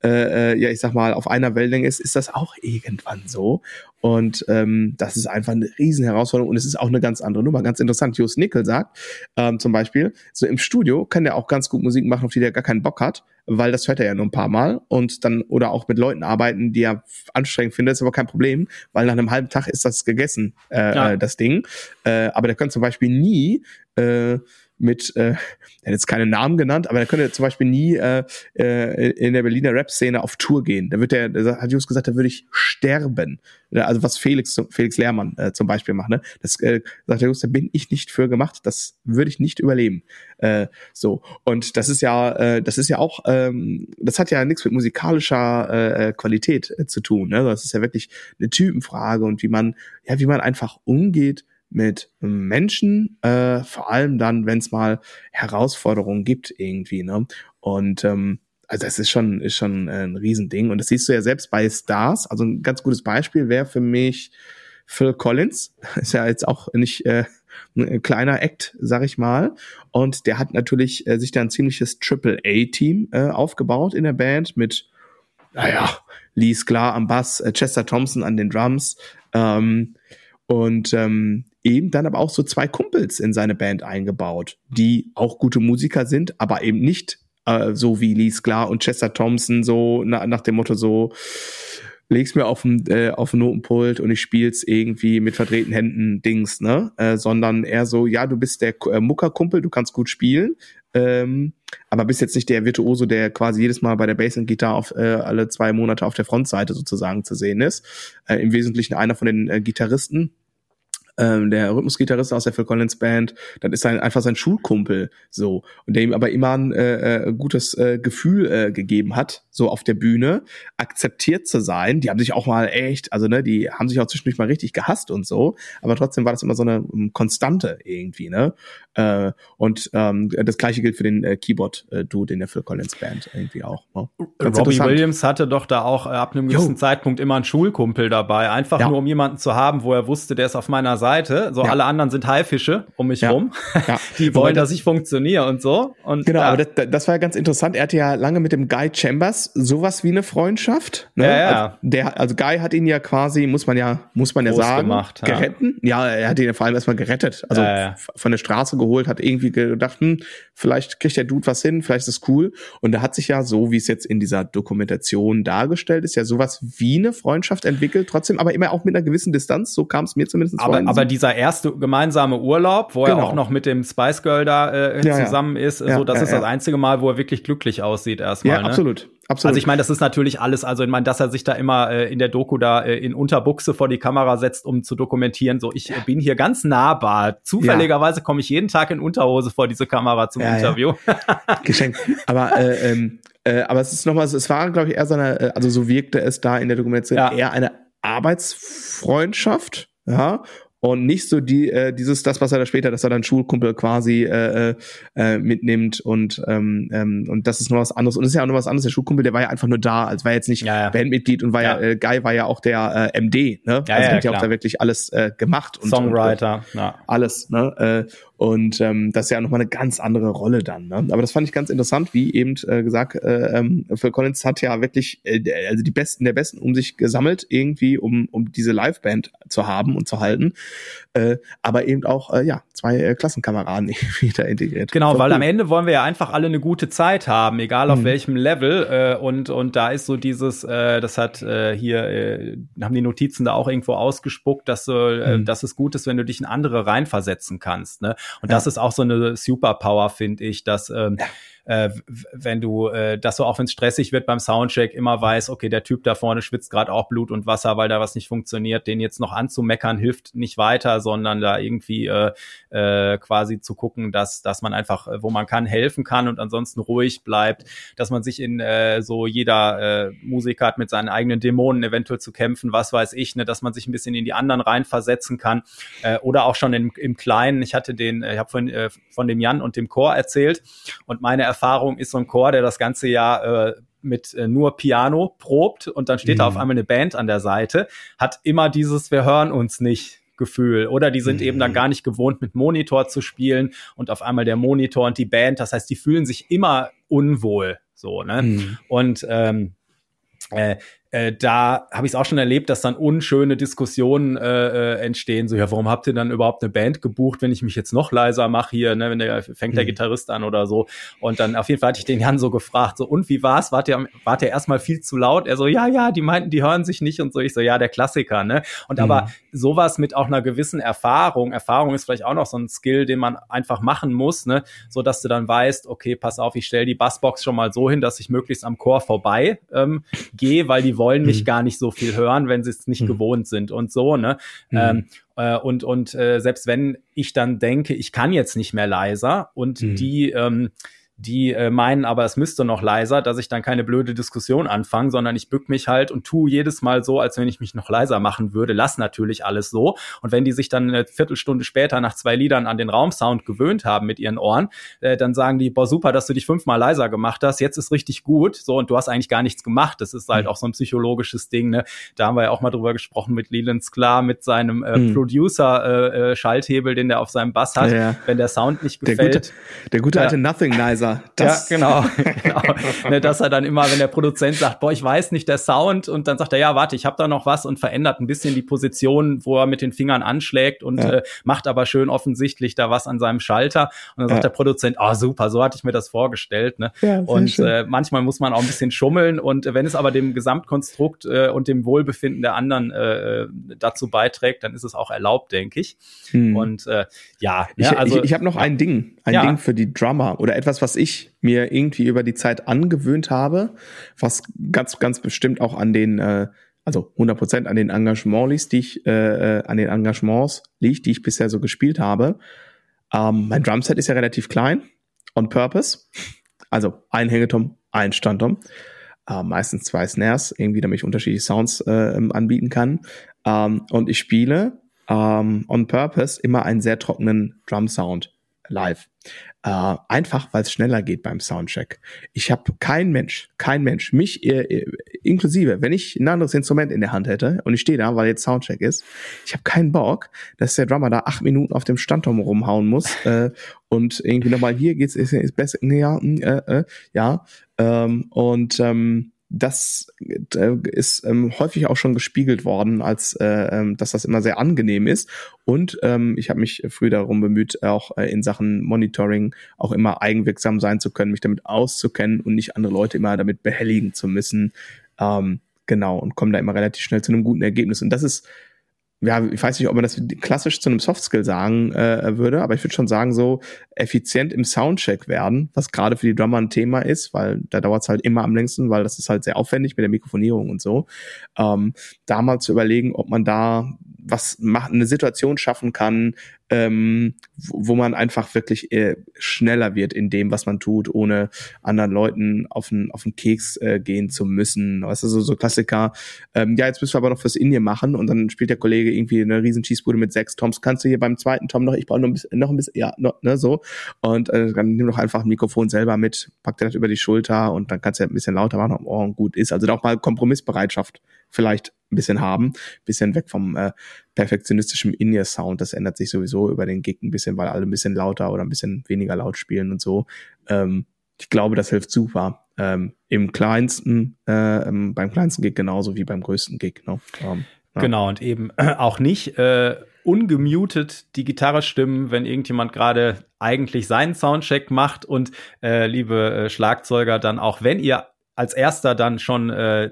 äh, äh, ja ich sag mal, auf einer Wellenlänge ist, ist das auch irgendwann so. Und ähm, das ist einfach eine riesen Herausforderung und es ist auch eine ganz andere Nummer. Ganz interessant. Jos Nickel sagt ähm, zum Beispiel, so im Studio kann der auch ganz gut Musik machen, auf die der gar keinen Bock hat, weil das hört er ja nur ein paar Mal und dann oder auch mit Leuten arbeiten, die er anstrengend findet, ist aber kein Problem, weil nach einem halben Tag ist das gegessen, äh, Ja. äh, das Ding. Äh, aber der könnte zum Beispiel nie äh, mit, äh, er hat jetzt keine Namen genannt, aber der könnte zum Beispiel nie äh, äh, in der Berliner Rap-Szene auf Tour gehen. Da wird der, hat Jus gesagt, da würde ich sterben. Also was Felix, Felix Lehrmann äh, zum Beispiel macht, ne? Das äh, sagt der Jus, da bin ich nicht für gemacht, das würde ich nicht überleben. Äh, so. Und das ist ja, äh, das ist ja auch, ähm, das hat ja nichts mit musikalischer äh, Qualität äh, zu tun. Ne? Das ist ja wirklich eine Typenfrage und wie man, ja, wie man einfach umgeht mit Menschen, äh, vor allem dann, wenn es mal Herausforderungen gibt irgendwie, ne? Und ähm, also das ist schon, ist schon äh, ein Riesending. Und das siehst du ja selbst bei Stars. Also ein ganz gutes Beispiel wäre für mich Phil Collins. Ist ja jetzt auch nicht äh, ein kleiner Act, sag ich mal. Und der hat natürlich äh, sich da ein ziemliches Triple-A-Team äh, aufgebaut in der Band mit, naja, Lee Sklar am Bass, äh, Chester Thompson an den Drums. Ähm, und ähm, eben dann aber auch so zwei Kumpels in seine Band eingebaut, die auch gute Musiker sind, aber eben nicht äh, so wie Lee Sklar und Chester Thompson, so na, nach dem Motto so, leg's mir auf den, äh, auf Notenpult und ich spiel's irgendwie mit verdrehten Händen Dings, ne? Äh, sondern eher so, ja, du bist der äh, Muckerkumpel, du kannst gut spielen, ähm, aber bist jetzt nicht der Virtuoso, der quasi jedes Mal bei der Bass und Gitarre auf äh, alle zwei Monate auf der Frontseite sozusagen zu sehen ist. Äh, Im Wesentlichen einer von den äh, Gitarristen, ähm, der Rhythmusgitarrist aus der Phil Collins Band, das ist sein, einfach sein Schulkumpel so. Und der ihm aber immer ein äh, äh, gutes äh, Gefühl äh, gegeben hat, so auf der Bühne, akzeptiert zu sein. Die haben sich auch mal echt, also ne, die haben sich auch zwischendurch mal richtig gehasst und so, aber trotzdem war das immer so eine um, Konstante irgendwie, ne? Äh, und ähm, das gleiche gilt für den äh, Keyboard-Dude in der Phil Collins Band irgendwie auch. Ne? Ganz Robbie. Williams hatte doch da auch äh, ab einem gewissen Jo. Zeitpunkt immer einen Schulkumpel dabei, einfach Ja. nur um jemanden zu haben, wo er wusste, der ist auf meiner Seite. So Ja. alle anderen sind Haifische um mich Ja. rum. Die wollen, das- dass ich funktioniere und so. Und Genau, aber das, das war ja ganz interessant. Er hatte ja lange mit dem Guy Chambers sowas wie eine Freundschaft. Ne? Ja, ja. Also, der, also Guy hat ihn ja quasi, muss man ja, muss man ja Groß sagen, gemacht, ja. geretten. Ja, er hat ihn ja vor allem erstmal gerettet. Also Ja, ja. von der Straße geholt, hat irgendwie gedacht, hm, vielleicht kriegt der Dude was hin, vielleicht ist es cool. Und da hat sich ja so, wie es jetzt in dieser Dokumentation dargestellt ist, ja sowas wie eine Freundschaft entwickelt, trotzdem aber immer auch mit einer gewissen Distanz. So kam es mir zumindest vor. aber, in aber dieser erste gemeinsame Urlaub, wo er Genau. auch noch mit dem Spice Girl da äh, zusammen ist, so, das ist das einzige Mal, wo er wirklich glücklich aussieht erstmal. ja, ne? absolut. Absolut. Also ich meine, das ist natürlich alles, also ich meine, dass er sich da immer äh, in der Doku da äh, in Unterbuchse vor die Kamera setzt, um zu dokumentieren, so ich äh, bin hier ganz nahbar. Zufälligerweise komme ich jeden Tag in Unterhose vor diese Kamera zum Ja, ja. Interview. Geschenk. Aber äh, ähm, äh, aber es ist nochmal, es war, glaube ich, eher so eine, äh, also so wirkte es da in der Dokumentation Ja. eher eine Arbeitsfreundschaft, ja. Und nicht so die äh, dieses das was er da später dass er dann Schulkumpel quasi äh, äh, mitnimmt und ähm, ähm, und das ist nur was anderes und es ist ja auch nur was anderes der Schulkumpel der war ja einfach nur da als war jetzt nicht ja, ja. Bandmitglied und war ja, ja äh, Guy war ja auch der äh, MD ne ja, also ja, hat ja auch da wirklich alles äh, gemacht und Songwriter und, ja. alles ne äh, und ähm, das ist ja nochmal eine ganz andere Rolle dann. Ne? Aber das fand ich ganz interessant, wie eben äh, gesagt, äh, ähm, Phil Collins hat ja wirklich äh, also die Besten der Besten um sich gesammelt, irgendwie, um, um diese Liveband zu haben und zu halten. Äh, aber eben auch, äh, ja, zwei äh, Klassenkameraden wieder integriert. Genau, weil cool. am Ende wollen wir ja einfach alle eine gute Zeit haben, egal auf mhm. welchem Level. Äh, und, und da ist so dieses, äh, das hat äh, hier, äh, haben die Notizen da auch irgendwo ausgespuckt, dass, so, äh, mhm. dass es gut ist, wenn du dich in andere reinversetzen kannst. Ne? Und ja. das ist auch so eine Superpower, finde ich, dass ähm, ja äh, wenn du, äh, dass du auch wenn es stressig wird beim Soundcheck immer weißt, okay, der Typ da vorne schwitzt gerade auch Blut und Wasser, weil da was nicht funktioniert, den jetzt noch anzumeckern hilft nicht weiter, sondern da irgendwie äh, äh, quasi zu gucken, dass dass man einfach, äh, wo man kann, helfen kann und ansonsten ruhig bleibt, dass man sich in äh, so jeder äh, Musiker hat mit seinen eigenen Dämonen eventuell zu kämpfen, was weiß ich, ne, dass man sich ein bisschen in die anderen reinversetzen kann äh, oder auch schon im, im Kleinen. Ich hatte den, ich habe von, äh, von dem Jan und dem Chor erzählt und meine Erfahrung ist so ein Chor, der das ganze Jahr äh, mit äh, nur Piano probt und dann steht mhm. da auf einmal eine Band an der Seite, hat immer dieses Wir hören uns nicht Gefühl. Oder die sind mhm. eben dann mhm. gar nicht gewohnt, mit Monitor zu spielen und auf einmal der Monitor und die Band. Das heißt, die fühlen sich immer unwohl. So, ne? Mhm. Und ähm, äh, äh, da habe ich es auch schon erlebt, dass dann unschöne Diskussionen äh, äh, entstehen. So, ja, warum habt ihr dann überhaupt eine Band gebucht, wenn ich mich jetzt noch leiser mache hier, ne, wenn der fängt der mhm. Gitarrist an oder so. Und dann auf jeden Fall hatte ich den Jan so gefragt, so, und wie war's? Wart ihr, wart ihr erstmal viel zu laut? Er so, ja, ja, die meinten, die hören sich nicht und so. Ich so, ja, der Klassiker, ne? Und mhm. aber sowas mit auch einer gewissen Erfahrung, Erfahrung ist vielleicht auch noch so ein Skill, den man einfach machen muss, ne? So dass du dann weißt, okay, pass auf, ich stelle die Bassbox schon mal so hin, dass ich möglichst am Chor vorbei ähm, gehe, weil die wollen mich mhm. gar nicht so viel hören, wenn sie es nicht mhm. gewohnt sind und so, ne? Mhm. Ähm, äh, und und äh, selbst wenn ich dann denke, ich kann jetzt nicht mehr leiser und mhm. die ähm, die äh, meinen aber, es müsste noch leiser, dass ich dann keine blöde Diskussion anfange, sondern ich bück mich halt und tu jedes Mal so, als wenn ich mich noch leiser machen würde. Lass natürlich alles so. Und wenn die sich dann eine Viertelstunde später nach zwei Liedern an den Raumsound gewöhnt haben mit ihren Ohren, äh, dann sagen die, boah, super, dass du dich fünfmal leiser gemacht hast, jetzt ist richtig gut. So, und du hast eigentlich gar nichts gemacht. Das ist halt mhm. auch so ein psychologisches Ding. Ne? Da haben wir ja auch mal drüber gesprochen mit Leland Sklar, mit seinem äh, mhm. Producer-Schalthebel, äh, den der auf seinem Bass hat. Ja. Wenn der Sound nicht gefällt. Der gute, der gute alte Nothing Producer. Das ja, genau. genau. ne, dass er dann immer, wenn der Produzent sagt, boah, ich weiß nicht, der Sound, und dann sagt er, ja, warte, ich habe da noch was und verändert ein bisschen die Position, wo er mit den Fingern anschlägt und ja. äh, macht aber schön offensichtlich da was an seinem Schalter. Und dann sagt der Produzent, oh super, so hatte ich mir das vorgestellt. Ne? Ja, und äh, manchmal muss man auch ein bisschen schummeln und wenn es aber dem Gesamtkonstrukt äh, und dem Wohlbefinden der anderen äh, dazu beiträgt, dann ist es auch erlaubt, denke ich. Hm. Und äh, ja, ich, ja also ich, ich habe noch ein Ding, ein Ding für die Drummer oder etwas, was ich mir irgendwie über die Zeit angewöhnt habe, was ganz, ganz bestimmt auch an den, äh, also 100 Prozent an den Engagements liegt, die ich, äh, äh, an den Engagements liegt, die ich bisher so gespielt habe. Ähm, mein Drumset ist ja relativ klein, on purpose. Also ein Hängetom, ein Standtom. Äh, meistens zwei Snares, irgendwie, damit ich unterschiedliche Sounds äh, anbieten kann. Ähm, und ich spiele ähm, on purpose immer einen sehr trockenen Drum Sound live. Äh, einfach, weil es schneller geht beim Soundcheck. Ich habe kein Mensch, kein Mensch, mich äh, inklusive, wenn ich ein anderes Instrument in der Hand hätte und ich stehe da, weil jetzt Soundcheck ist, ich habe keinen Bock, dass der Drummer da acht Minuten auf dem Standturm rumhauen muss äh, und irgendwie nochmal hier geht's ist, ist besser, ja, hm, äh, äh, ja ähm, und ähm, das äh, ist ähm, häufig auch schon gespiegelt worden, als äh, ähm, dass das immer sehr angenehm ist. Und ähm, ich habe mich früh darum bemüht, auch äh, in Sachen Monitoring auch immer eigenwirksam sein zu können, mich damit auszukennen und nicht andere Leute immer damit behelligen zu müssen. Ähm, genau, und komme da immer relativ schnell zu einem guten Ergebnis. Und das ist ja, ich weiß nicht, ob man das klassisch zu einem Softskill sagen äh, würde, aber ich würde schon sagen, so effizient im Soundcheck werden, was gerade für die Drummer ein Thema ist, weil da dauert es halt immer am längsten, weil das ist halt sehr aufwendig mit der Mikrofonierung und so. Ähm, da mal zu überlegen, ob man da was macht, eine Situation schaffen kann, ähm, wo, man einfach wirklich äh, schneller wird in dem, was man tut, ohne anderen Leuten auf den, auf den Keks äh, gehen zu müssen. Weißt du, so, so Klassiker. Ähm, ja, jetzt müssen wir aber noch fürs Indien machen und dann spielt der Kollege irgendwie eine riesen Schießbude mit sechs Toms. Kannst du hier beim zweiten Tom noch, ich brauche noch ein bisschen, noch ein bisschen, ja, noch, ne, so. Und äh, dann nimm doch einfach ein Mikrofon selber mit, pack dir das über die Schulter und dann kannst du ja ein bisschen lauter machen, oh, gut ist. Also da auch mal Kompromissbereitschaft vielleicht ein bisschen haben, bisschen weg vom äh, perfektionistischen In-Ear-Sound. Das ändert sich sowieso über den Gig ein bisschen, weil alle ein bisschen lauter oder ein bisschen weniger laut spielen und so. Ähm, ich glaube, das hilft super. Ähm, Im kleinsten, äh, ähm, beim kleinsten Gig genauso wie beim größten Gig. Ne? Ähm, ja. Genau, und eben äh, auch nicht äh, ungemutet die Gitarre stimmen, wenn irgendjemand gerade eigentlich seinen Soundcheck macht und äh, liebe äh, Schlagzeuger, dann auch wenn ihr als erster dann schon äh,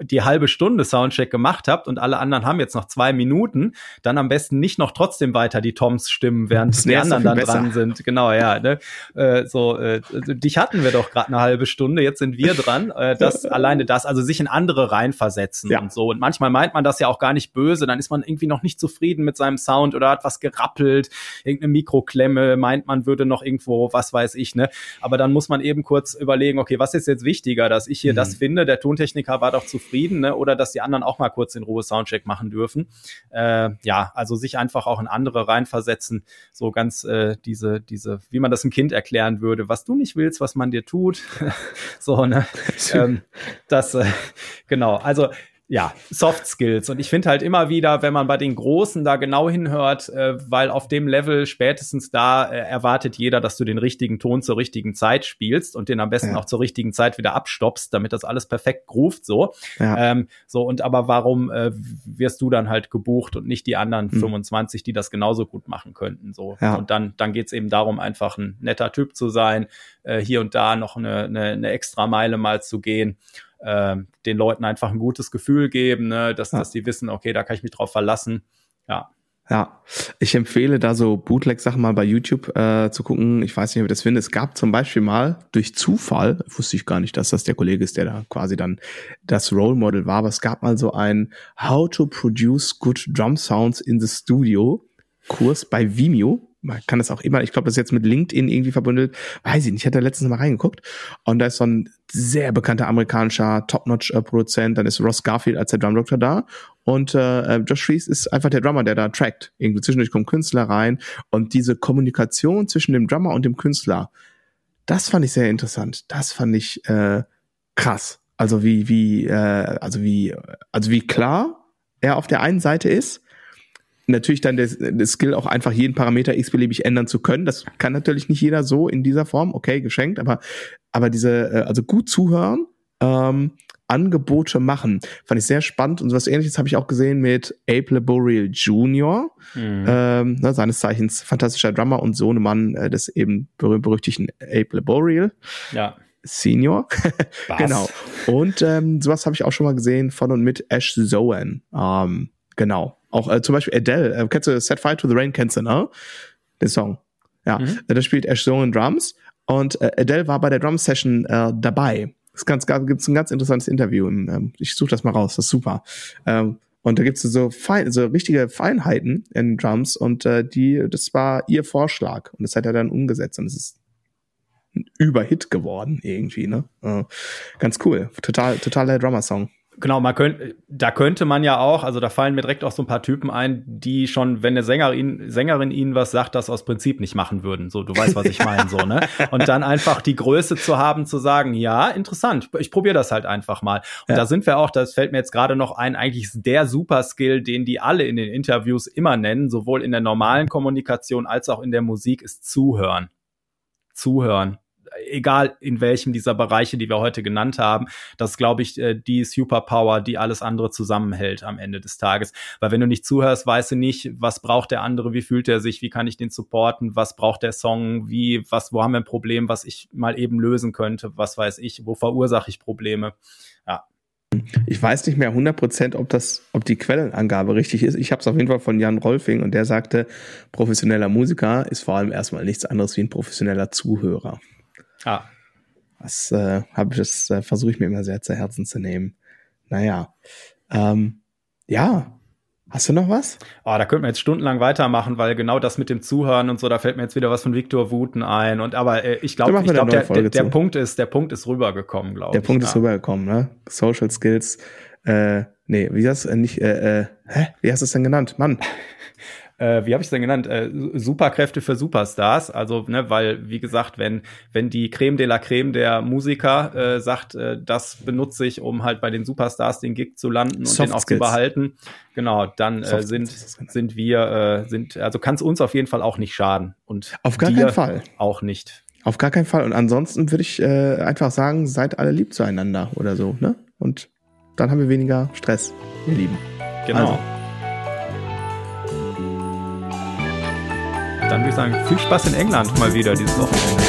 die halbe Stunde Soundcheck gemacht habt und alle anderen haben jetzt noch zwei Minuten, dann am besten nicht noch trotzdem weiter die Toms stimmen, während die anderen dann besser. dran sind. Genau, ja. Ne? Äh, so, äh, dich hatten wir doch gerade eine halbe Stunde, jetzt sind wir dran. Äh, das alleine das, also sich in andere reinversetzen ja. und so. Und manchmal meint man das ja auch gar nicht böse, dann ist man irgendwie noch nicht zufrieden mit seinem Sound oder hat was gerappelt, irgendeine Mikroklemme, meint man würde noch irgendwo, was weiß ich, ne? Aber dann muss man eben kurz überlegen, okay, was ist jetzt wichtiger? Dass ich hier mhm. das finde, der Tontechniker war doch zufrieden, ne? oder dass die anderen auch mal kurz in Ruhe Soundcheck machen dürfen. Äh, ja, also sich einfach auch in andere reinversetzen, so ganz äh, diese, diese, wie man das einem Kind erklären würde, was du nicht willst, was man dir tut. so, ne? ähm, das, äh, genau, also ja, Soft Skills. Und ich finde halt immer wieder, wenn man bei den Großen da genau hinhört, äh, weil auf dem Level spätestens da äh, erwartet jeder, dass du den richtigen Ton zur richtigen Zeit spielst und den am besten ja. auch zur richtigen Zeit wieder abstoppst, damit das alles perfekt groovt so. Ja. Ähm, so, und aber warum äh, wirst du dann halt gebucht und nicht die anderen hm. 25, die das genauso gut machen könnten? So. Ja. Und dann, dann geht's eben darum, einfach ein netter Typ zu sein, äh, hier und da noch eine, eine, eine extra Meile mal zu gehen äh, den Leuten einfach ein gutes Gefühl geben, ne? dass, ja. dass die wissen, okay, da kann ich mich drauf verlassen. Ja. Ja, ich empfehle da so Bootleg-Sachen mal bei YouTube äh, zu gucken. Ich weiß nicht, ob ich das finde. Es gab zum Beispiel mal durch Zufall, wusste ich gar nicht, dass das der Kollege ist, der da quasi dann das Role Model war, aber es gab mal so ein How to Produce Good Drum Sounds in the Studio Kurs bei Vimeo man kann das auch immer, ich glaube, das ist jetzt mit LinkedIn irgendwie verbundelt, weiß ich nicht, ich hatte letztens mal reingeguckt und da ist so ein sehr bekannter amerikanischer Top-Notch-Produzent, dann ist Ross Garfield als der Drumdoktor da und äh, Josh Fries ist einfach der Drummer, der da trackt. Irgendwie zwischendurch kommen Künstler rein und diese Kommunikation zwischen dem Drummer und dem Künstler, das fand ich sehr interessant. Das fand ich äh, krass. Also wie, wie, äh, also wie, also wie klar er auf der einen Seite ist, natürlich dann der, der Skill auch einfach jeden Parameter x-beliebig ändern zu können. Das kann natürlich nicht jeder so in dieser Form, okay, geschenkt, aber, aber diese, äh, also gut zuhören, ähm, Angebote machen. Fand ich sehr spannend und so was ähnliches habe ich auch gesehen mit Abe Laboriel Jr., mhm. ähm, ne, seines Zeichens fantastischer Drummer und Sohnemann äh, des eben berühmt-berüchtigten Abe Laboriel. Ja. Senior. genau. Und ähm, sowas habe ich auch schon mal gesehen von und mit Ash Zoan. Ähm, genau. Auch äh, zum Beispiel Adele, äh, kennst du Set Fire to the Rain, kennst du, ne? Den Song. Ja, mhm. da spielt Ash Zone Drums und äh, Adele war bei der Drum Session äh, dabei. Es gibt's ein ganz interessantes Interview. Im, ähm, ich suche das mal raus, das ist super. Ähm, und da gibt's so, fein, so richtige Feinheiten in Drums und äh, die, das war ihr Vorschlag und das hat er dann umgesetzt und es ist ein Überhit geworden irgendwie, ne? Äh, ganz cool, total, totaler Drummer-Song. Genau, man könnte, da könnte man ja auch, also da fallen mir direkt auch so ein paar Typen ein, die schon, wenn eine Sängerin, Sängerin ihnen was sagt, das aus Prinzip nicht machen würden. So, du weißt, was ich meine, so, ne? Und dann einfach die Größe zu haben, zu sagen, ja, interessant, ich probiere das halt einfach mal. Und ja. da sind wir auch, das fällt mir jetzt gerade noch ein, eigentlich der Super-Skill, den die alle in den Interviews immer nennen, sowohl in der normalen Kommunikation als auch in der Musik, ist Zuhören. Zuhören egal in welchem dieser Bereiche, die wir heute genannt haben, das glaube ich, äh, die Superpower, die alles andere zusammenhält am Ende des Tages. Weil wenn du nicht zuhörst, weißt du nicht, was braucht der andere, wie fühlt er sich, wie kann ich den supporten, was braucht der Song, wie, was, wo haben wir ein Problem, was ich mal eben lösen könnte, was weiß ich, wo verursache ich Probleme. Ja, ich weiß nicht mehr 100%, ob das, ob die Quellenangabe richtig ist. Ich habe es auf jeden Fall von Jan Rolfing und der sagte, professioneller Musiker ist vor allem erstmal nichts anderes wie ein professioneller Zuhörer. Ah. Das äh, habe ich, das äh, versuche ich mir immer sehr zu Herzen zu nehmen. Naja. Ähm, ja, Hast du noch was? Oh, da könnten wir jetzt stundenlang weitermachen, weil genau das mit dem Zuhören und so, da fällt mir jetzt wieder was von Viktor Wuten ein. Und aber äh, ich glaube, ich glaube, der, der, der Punkt ist, der Punkt ist rübergekommen, glaube ich. Der Punkt ja. ist rübergekommen, ne? Social Skills, äh, nee, wie das? Äh, nicht, äh, äh, hä? Wie hast du es denn genannt? Mann äh, wie habe ich es denn genannt, äh, Superkräfte für Superstars. Also, ne, weil, wie gesagt, wenn, wenn die Creme de la Creme der Musiker äh, sagt, äh, das benutze ich, um halt bei den Superstars den Gig zu landen und Soft den auch Skills. zu behalten, genau, dann äh, sind, sind wir, äh, sind, also kann es uns auf jeden Fall auch nicht schaden. Und auf gar keinen Fall. Auch nicht. Auf gar keinen Fall. Und ansonsten würde ich äh, einfach sagen, seid alle lieb zueinander oder so, ne? Und dann haben wir weniger Stress, ihr Lieben. Genau. Also. Dann würde ich sagen, viel Spaß in England mal wieder dieses Wochenende.